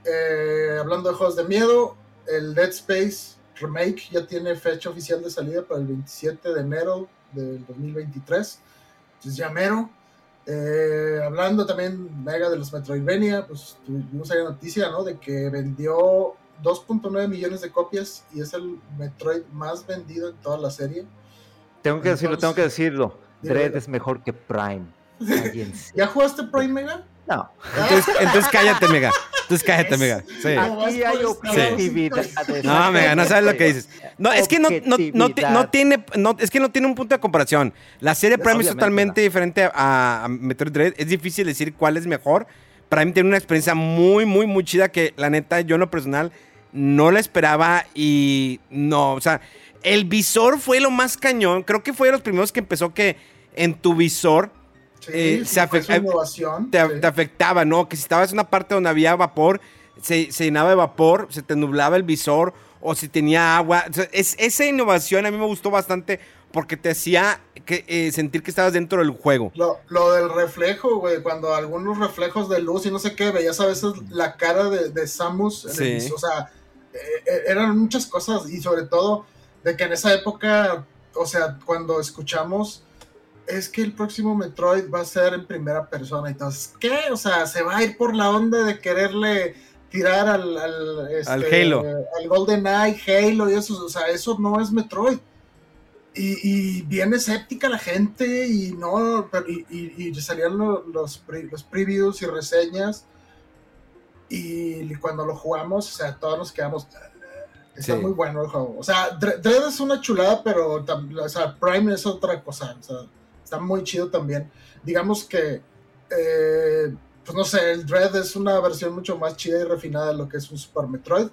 Speaker 2: Eh, hablando de juegos de miedo, el Dead Space Remake ya tiene fecha oficial de salida para el 27 de enero del 2023. Entonces ya mero. Eh, hablando también mega de los Metroidvania, pues tuvimos ahí noticia, ¿no? De que vendió 2.9 millones de copias y es el Metroid más vendido en toda la serie.
Speaker 3: Tengo que decirlo, tengo que decirlo. Dread es mejor que Prime.
Speaker 2: ¿Ya jugaste Prime Mega?
Speaker 3: No.
Speaker 1: Entonces, cállate, Mega. Entonces cállate, Mega. Sí.
Speaker 3: Aquí hay objetividad.
Speaker 1: No, Mega, no sabes lo que dices. No, es que no, no, no, tiene, no, es que no tiene un punto de comparación. La serie Prime es totalmente diferente a, Metroid Dread. Es difícil decir cuál es mejor. Prime tiene una experiencia muy, muy, muy chida que la neta, yo en lo personal no la esperaba y no, o sea, el visor fue lo más cañón. Creo que fue de los primeros que empezó que en tu visor
Speaker 2: eh, se
Speaker 1: te, afectaba, ¿no? Que si estabas en una parte donde había vapor, se, llenaba de vapor, se te nublaba el visor, o si tenía agua. es, esa innovación a mí me gustó bastante porque te hacía que, eh, sentir que estabas dentro del juego.
Speaker 2: Lo, del reflejo, güey, cuando algunos reflejos de luz y no sé qué, veías a veces la cara de, Samus, o sea, eh, eran muchas cosas y sobre todo de que en esa época, o sea, cuando escuchamos es que el próximo Metroid va a ser en primera persona. Entonces, ¿qué? O sea, se va a ir por la onda de quererle tirar al, al, este,
Speaker 1: Al Halo.
Speaker 2: al Golden Eye, Halo y eso, o sea, eso no es Metroid. Y, y bien escéptica la gente y no, pero- y, y- y salían lo- los, pre- los previews y reseñas y cuando lo jugamos, o sea, todos nos quedamos, está
Speaker 1: Sí.
Speaker 2: muy bueno el juego. O sea, Dre- Dread es una chulada, pero o sea, Prime es otra cosa, o sea, está muy chido también. Digamos que, eh, pues no sé, el Dread es una versión mucho más chida y refinada de lo que es un Super Metroid.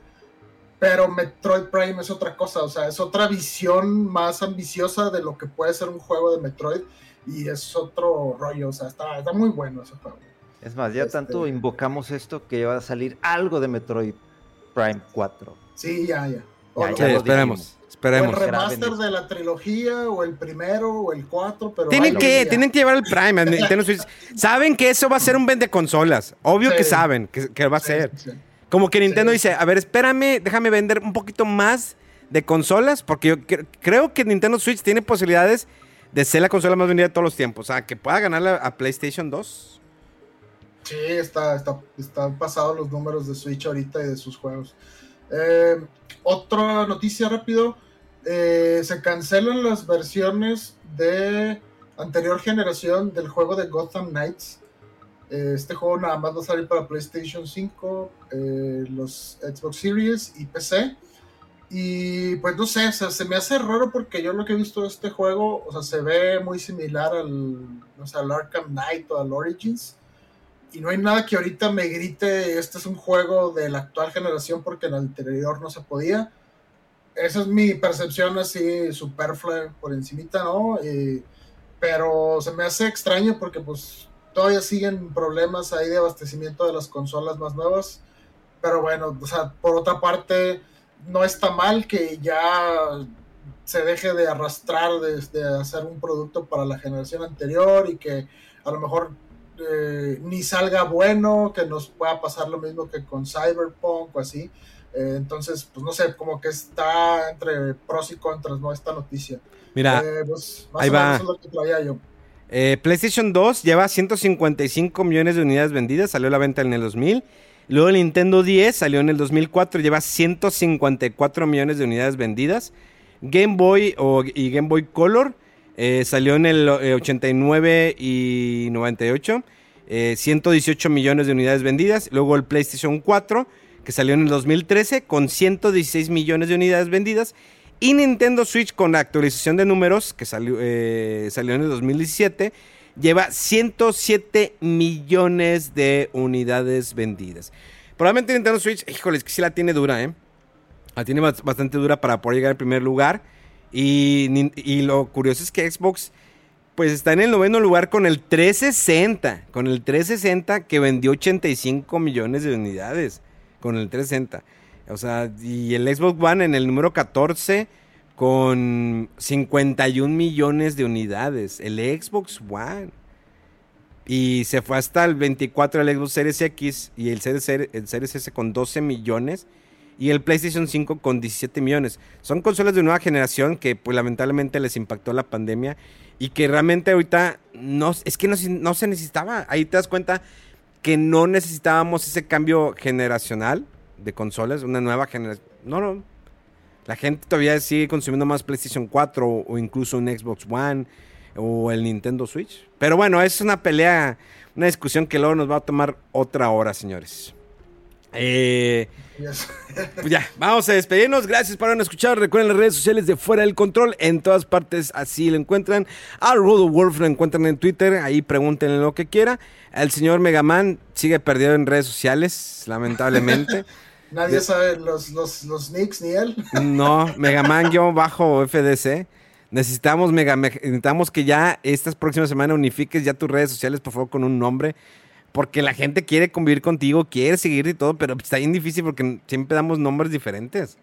Speaker 2: Pero Metroid Prime es otra cosa, o sea, es otra visión más ambiciosa de lo que puede ser un juego de Metroid y es otro rollo, o sea, está, está muy bueno ese juego.
Speaker 3: Es más, ya
Speaker 2: Este-
Speaker 3: tanto invocamos esto que va a salir algo de Metroid Prime 4.
Speaker 2: Sí, ya, ya.
Speaker 3: Ya,
Speaker 1: Sí,
Speaker 3: lo
Speaker 1: esperemos,
Speaker 2: el
Speaker 1: esperemos.
Speaker 2: remaster de la trilogía, o el primero, o el 4, pero...
Speaker 1: Tienen que,
Speaker 2: ya.
Speaker 1: tienen que llevar el Prime a Nintendo Switch. Saben que eso va a ser un vende consolas. Obvio que saben que, que va a
Speaker 2: Sí,
Speaker 1: ser.
Speaker 2: sí.
Speaker 1: Como que Nintendo
Speaker 2: Sí.
Speaker 1: dice, a ver, espérame, déjame vender un poquito más de consolas, porque yo cre- creo que Nintendo Switch tiene posibilidades de ser la consola más vendida de todos los tiempos. O sea, que pueda ganarle a PlayStation 2.
Speaker 2: Sí, está, está, están pasados los números de Switch ahorita y de sus juegos. Eh, otra noticia rápido. eh, se cancelan las versiones de anterior generación del juego de Gotham Knights. Eh, este juego nada más va a salir para PlayStation 5, eh, los Xbox Series y PC. Y pues no sé, se me hace raro porque yo lo que he visto de este juego, o sea, se ve muy similar al, o sea, al Arkham Knight o al Origins. Y no hay nada que ahorita me grite, este es un juego de la actual generación porque en el anterior no se podía. Esa es mi percepción así superflua por encimita, ¿no? Y- pero se me hace extraño porque pues todavía siguen problemas ahí de abastecimiento de las consolas más nuevas. Pero bueno, o sea, por otra parte, no está mal que ya se deje de arrastrar desde hacer un producto para la generación anterior y que a lo mejor eh, ni salga bueno, que nos pueda pasar lo mismo que con Cyberpunk o así. Eh, entonces, pues no sé, como que está entre pros y contras, ¿no? Esta noticia.
Speaker 1: Mira,
Speaker 2: Eh, pues, más
Speaker 1: ahí
Speaker 2: o
Speaker 1: va.
Speaker 2: menos es lo que traía yo.
Speaker 1: PlayStation 2 lleva 155 millones de unidades vendidas, salió a la venta en el 2000. Luego el Nintendo 10 salió en el 2004, lleva 154 millones de unidades vendidas. Game Boy o, y Game Boy Color eh, salió en el eh, 89 y 98, eh, 118 millones de unidades vendidas. Luego el PlayStation 4, que salió en el 2013, con 116 millones de unidades vendidas. Y Nintendo Switch con actualización de números, que salió, eh, salió en el 2017, lleva 107 millones de unidades vendidas. Probablemente Nintendo Switch, híjole, es que sí la tiene dura, ¿eh? La tiene bast- bastante dura para poder llegar al primer lugar. Y, lo curioso es que Xbox, pues está en el noveno lugar con el 360. Con el 360 que vendió 85 millones de unidades. Con el 360. O sea, y el Xbox One en el número 14 con 51 millones de unidades. El Xbox One. Y se fue hasta el 24 el Xbox Series X y el Series S con 12 millones. Y el PlayStation 5 con 17 millones. Son consolas de nueva generación que pues lamentablemente les impactó la pandemia. Y que realmente ahorita no, es que no, no se necesitaba. Ahí te das cuenta que no necesitábamos ese cambio generacional de consolas, una nueva generación. No, no. La gente todavía sigue consumiendo más PlayStation 4 o, o incluso un Xbox One o el Nintendo Switch. Pero bueno, es una pelea, una discusión que luego nos va a tomar otra hora, señores. Eh, pues ya, vamos a despedirnos. Gracias por habernos escuchado. Recuerden las redes sociales de Fuera del Control. En todas partes así lo encuentran. A Rodo Wolf lo encuentran en Twitter. Ahí pregúntenle lo que quiera. El señor Megaman sigue perdido en redes sociales, lamentablemente.
Speaker 2: Nadie sabe los, los, los nicks ni él.
Speaker 1: No, Megaman yo bajo FDC. Necesitamos, Mega, me- necesitamos que ya estas próximas semanas unifiques ya tus redes sociales, por favor, con un nombre. Porque la gente quiere convivir contigo, quiere seguirte y todo, pero está bien difícil porque siempre damos nombres diferentes.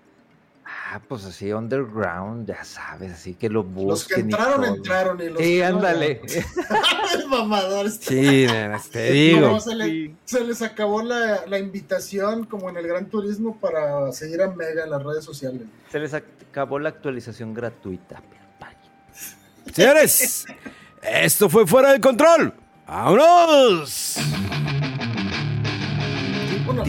Speaker 3: Ah, pues así, underground, ya sabes, así que lo busquen.
Speaker 2: Los que entraron, entraron. Y los
Speaker 3: Sí,
Speaker 2: que no,
Speaker 3: ándale.
Speaker 2: ya. El mamador está-
Speaker 1: Sí, te digo.
Speaker 2: No, se, le- se les acabó la, la invitación, como en el Gran Turismo, para seguir a Mega en las redes sociales.
Speaker 3: Se les acabó la actualización gratuita.
Speaker 1: Señores, esto fue Fuera del Control. ¡Vámonos!
Speaker 2: Vámonos.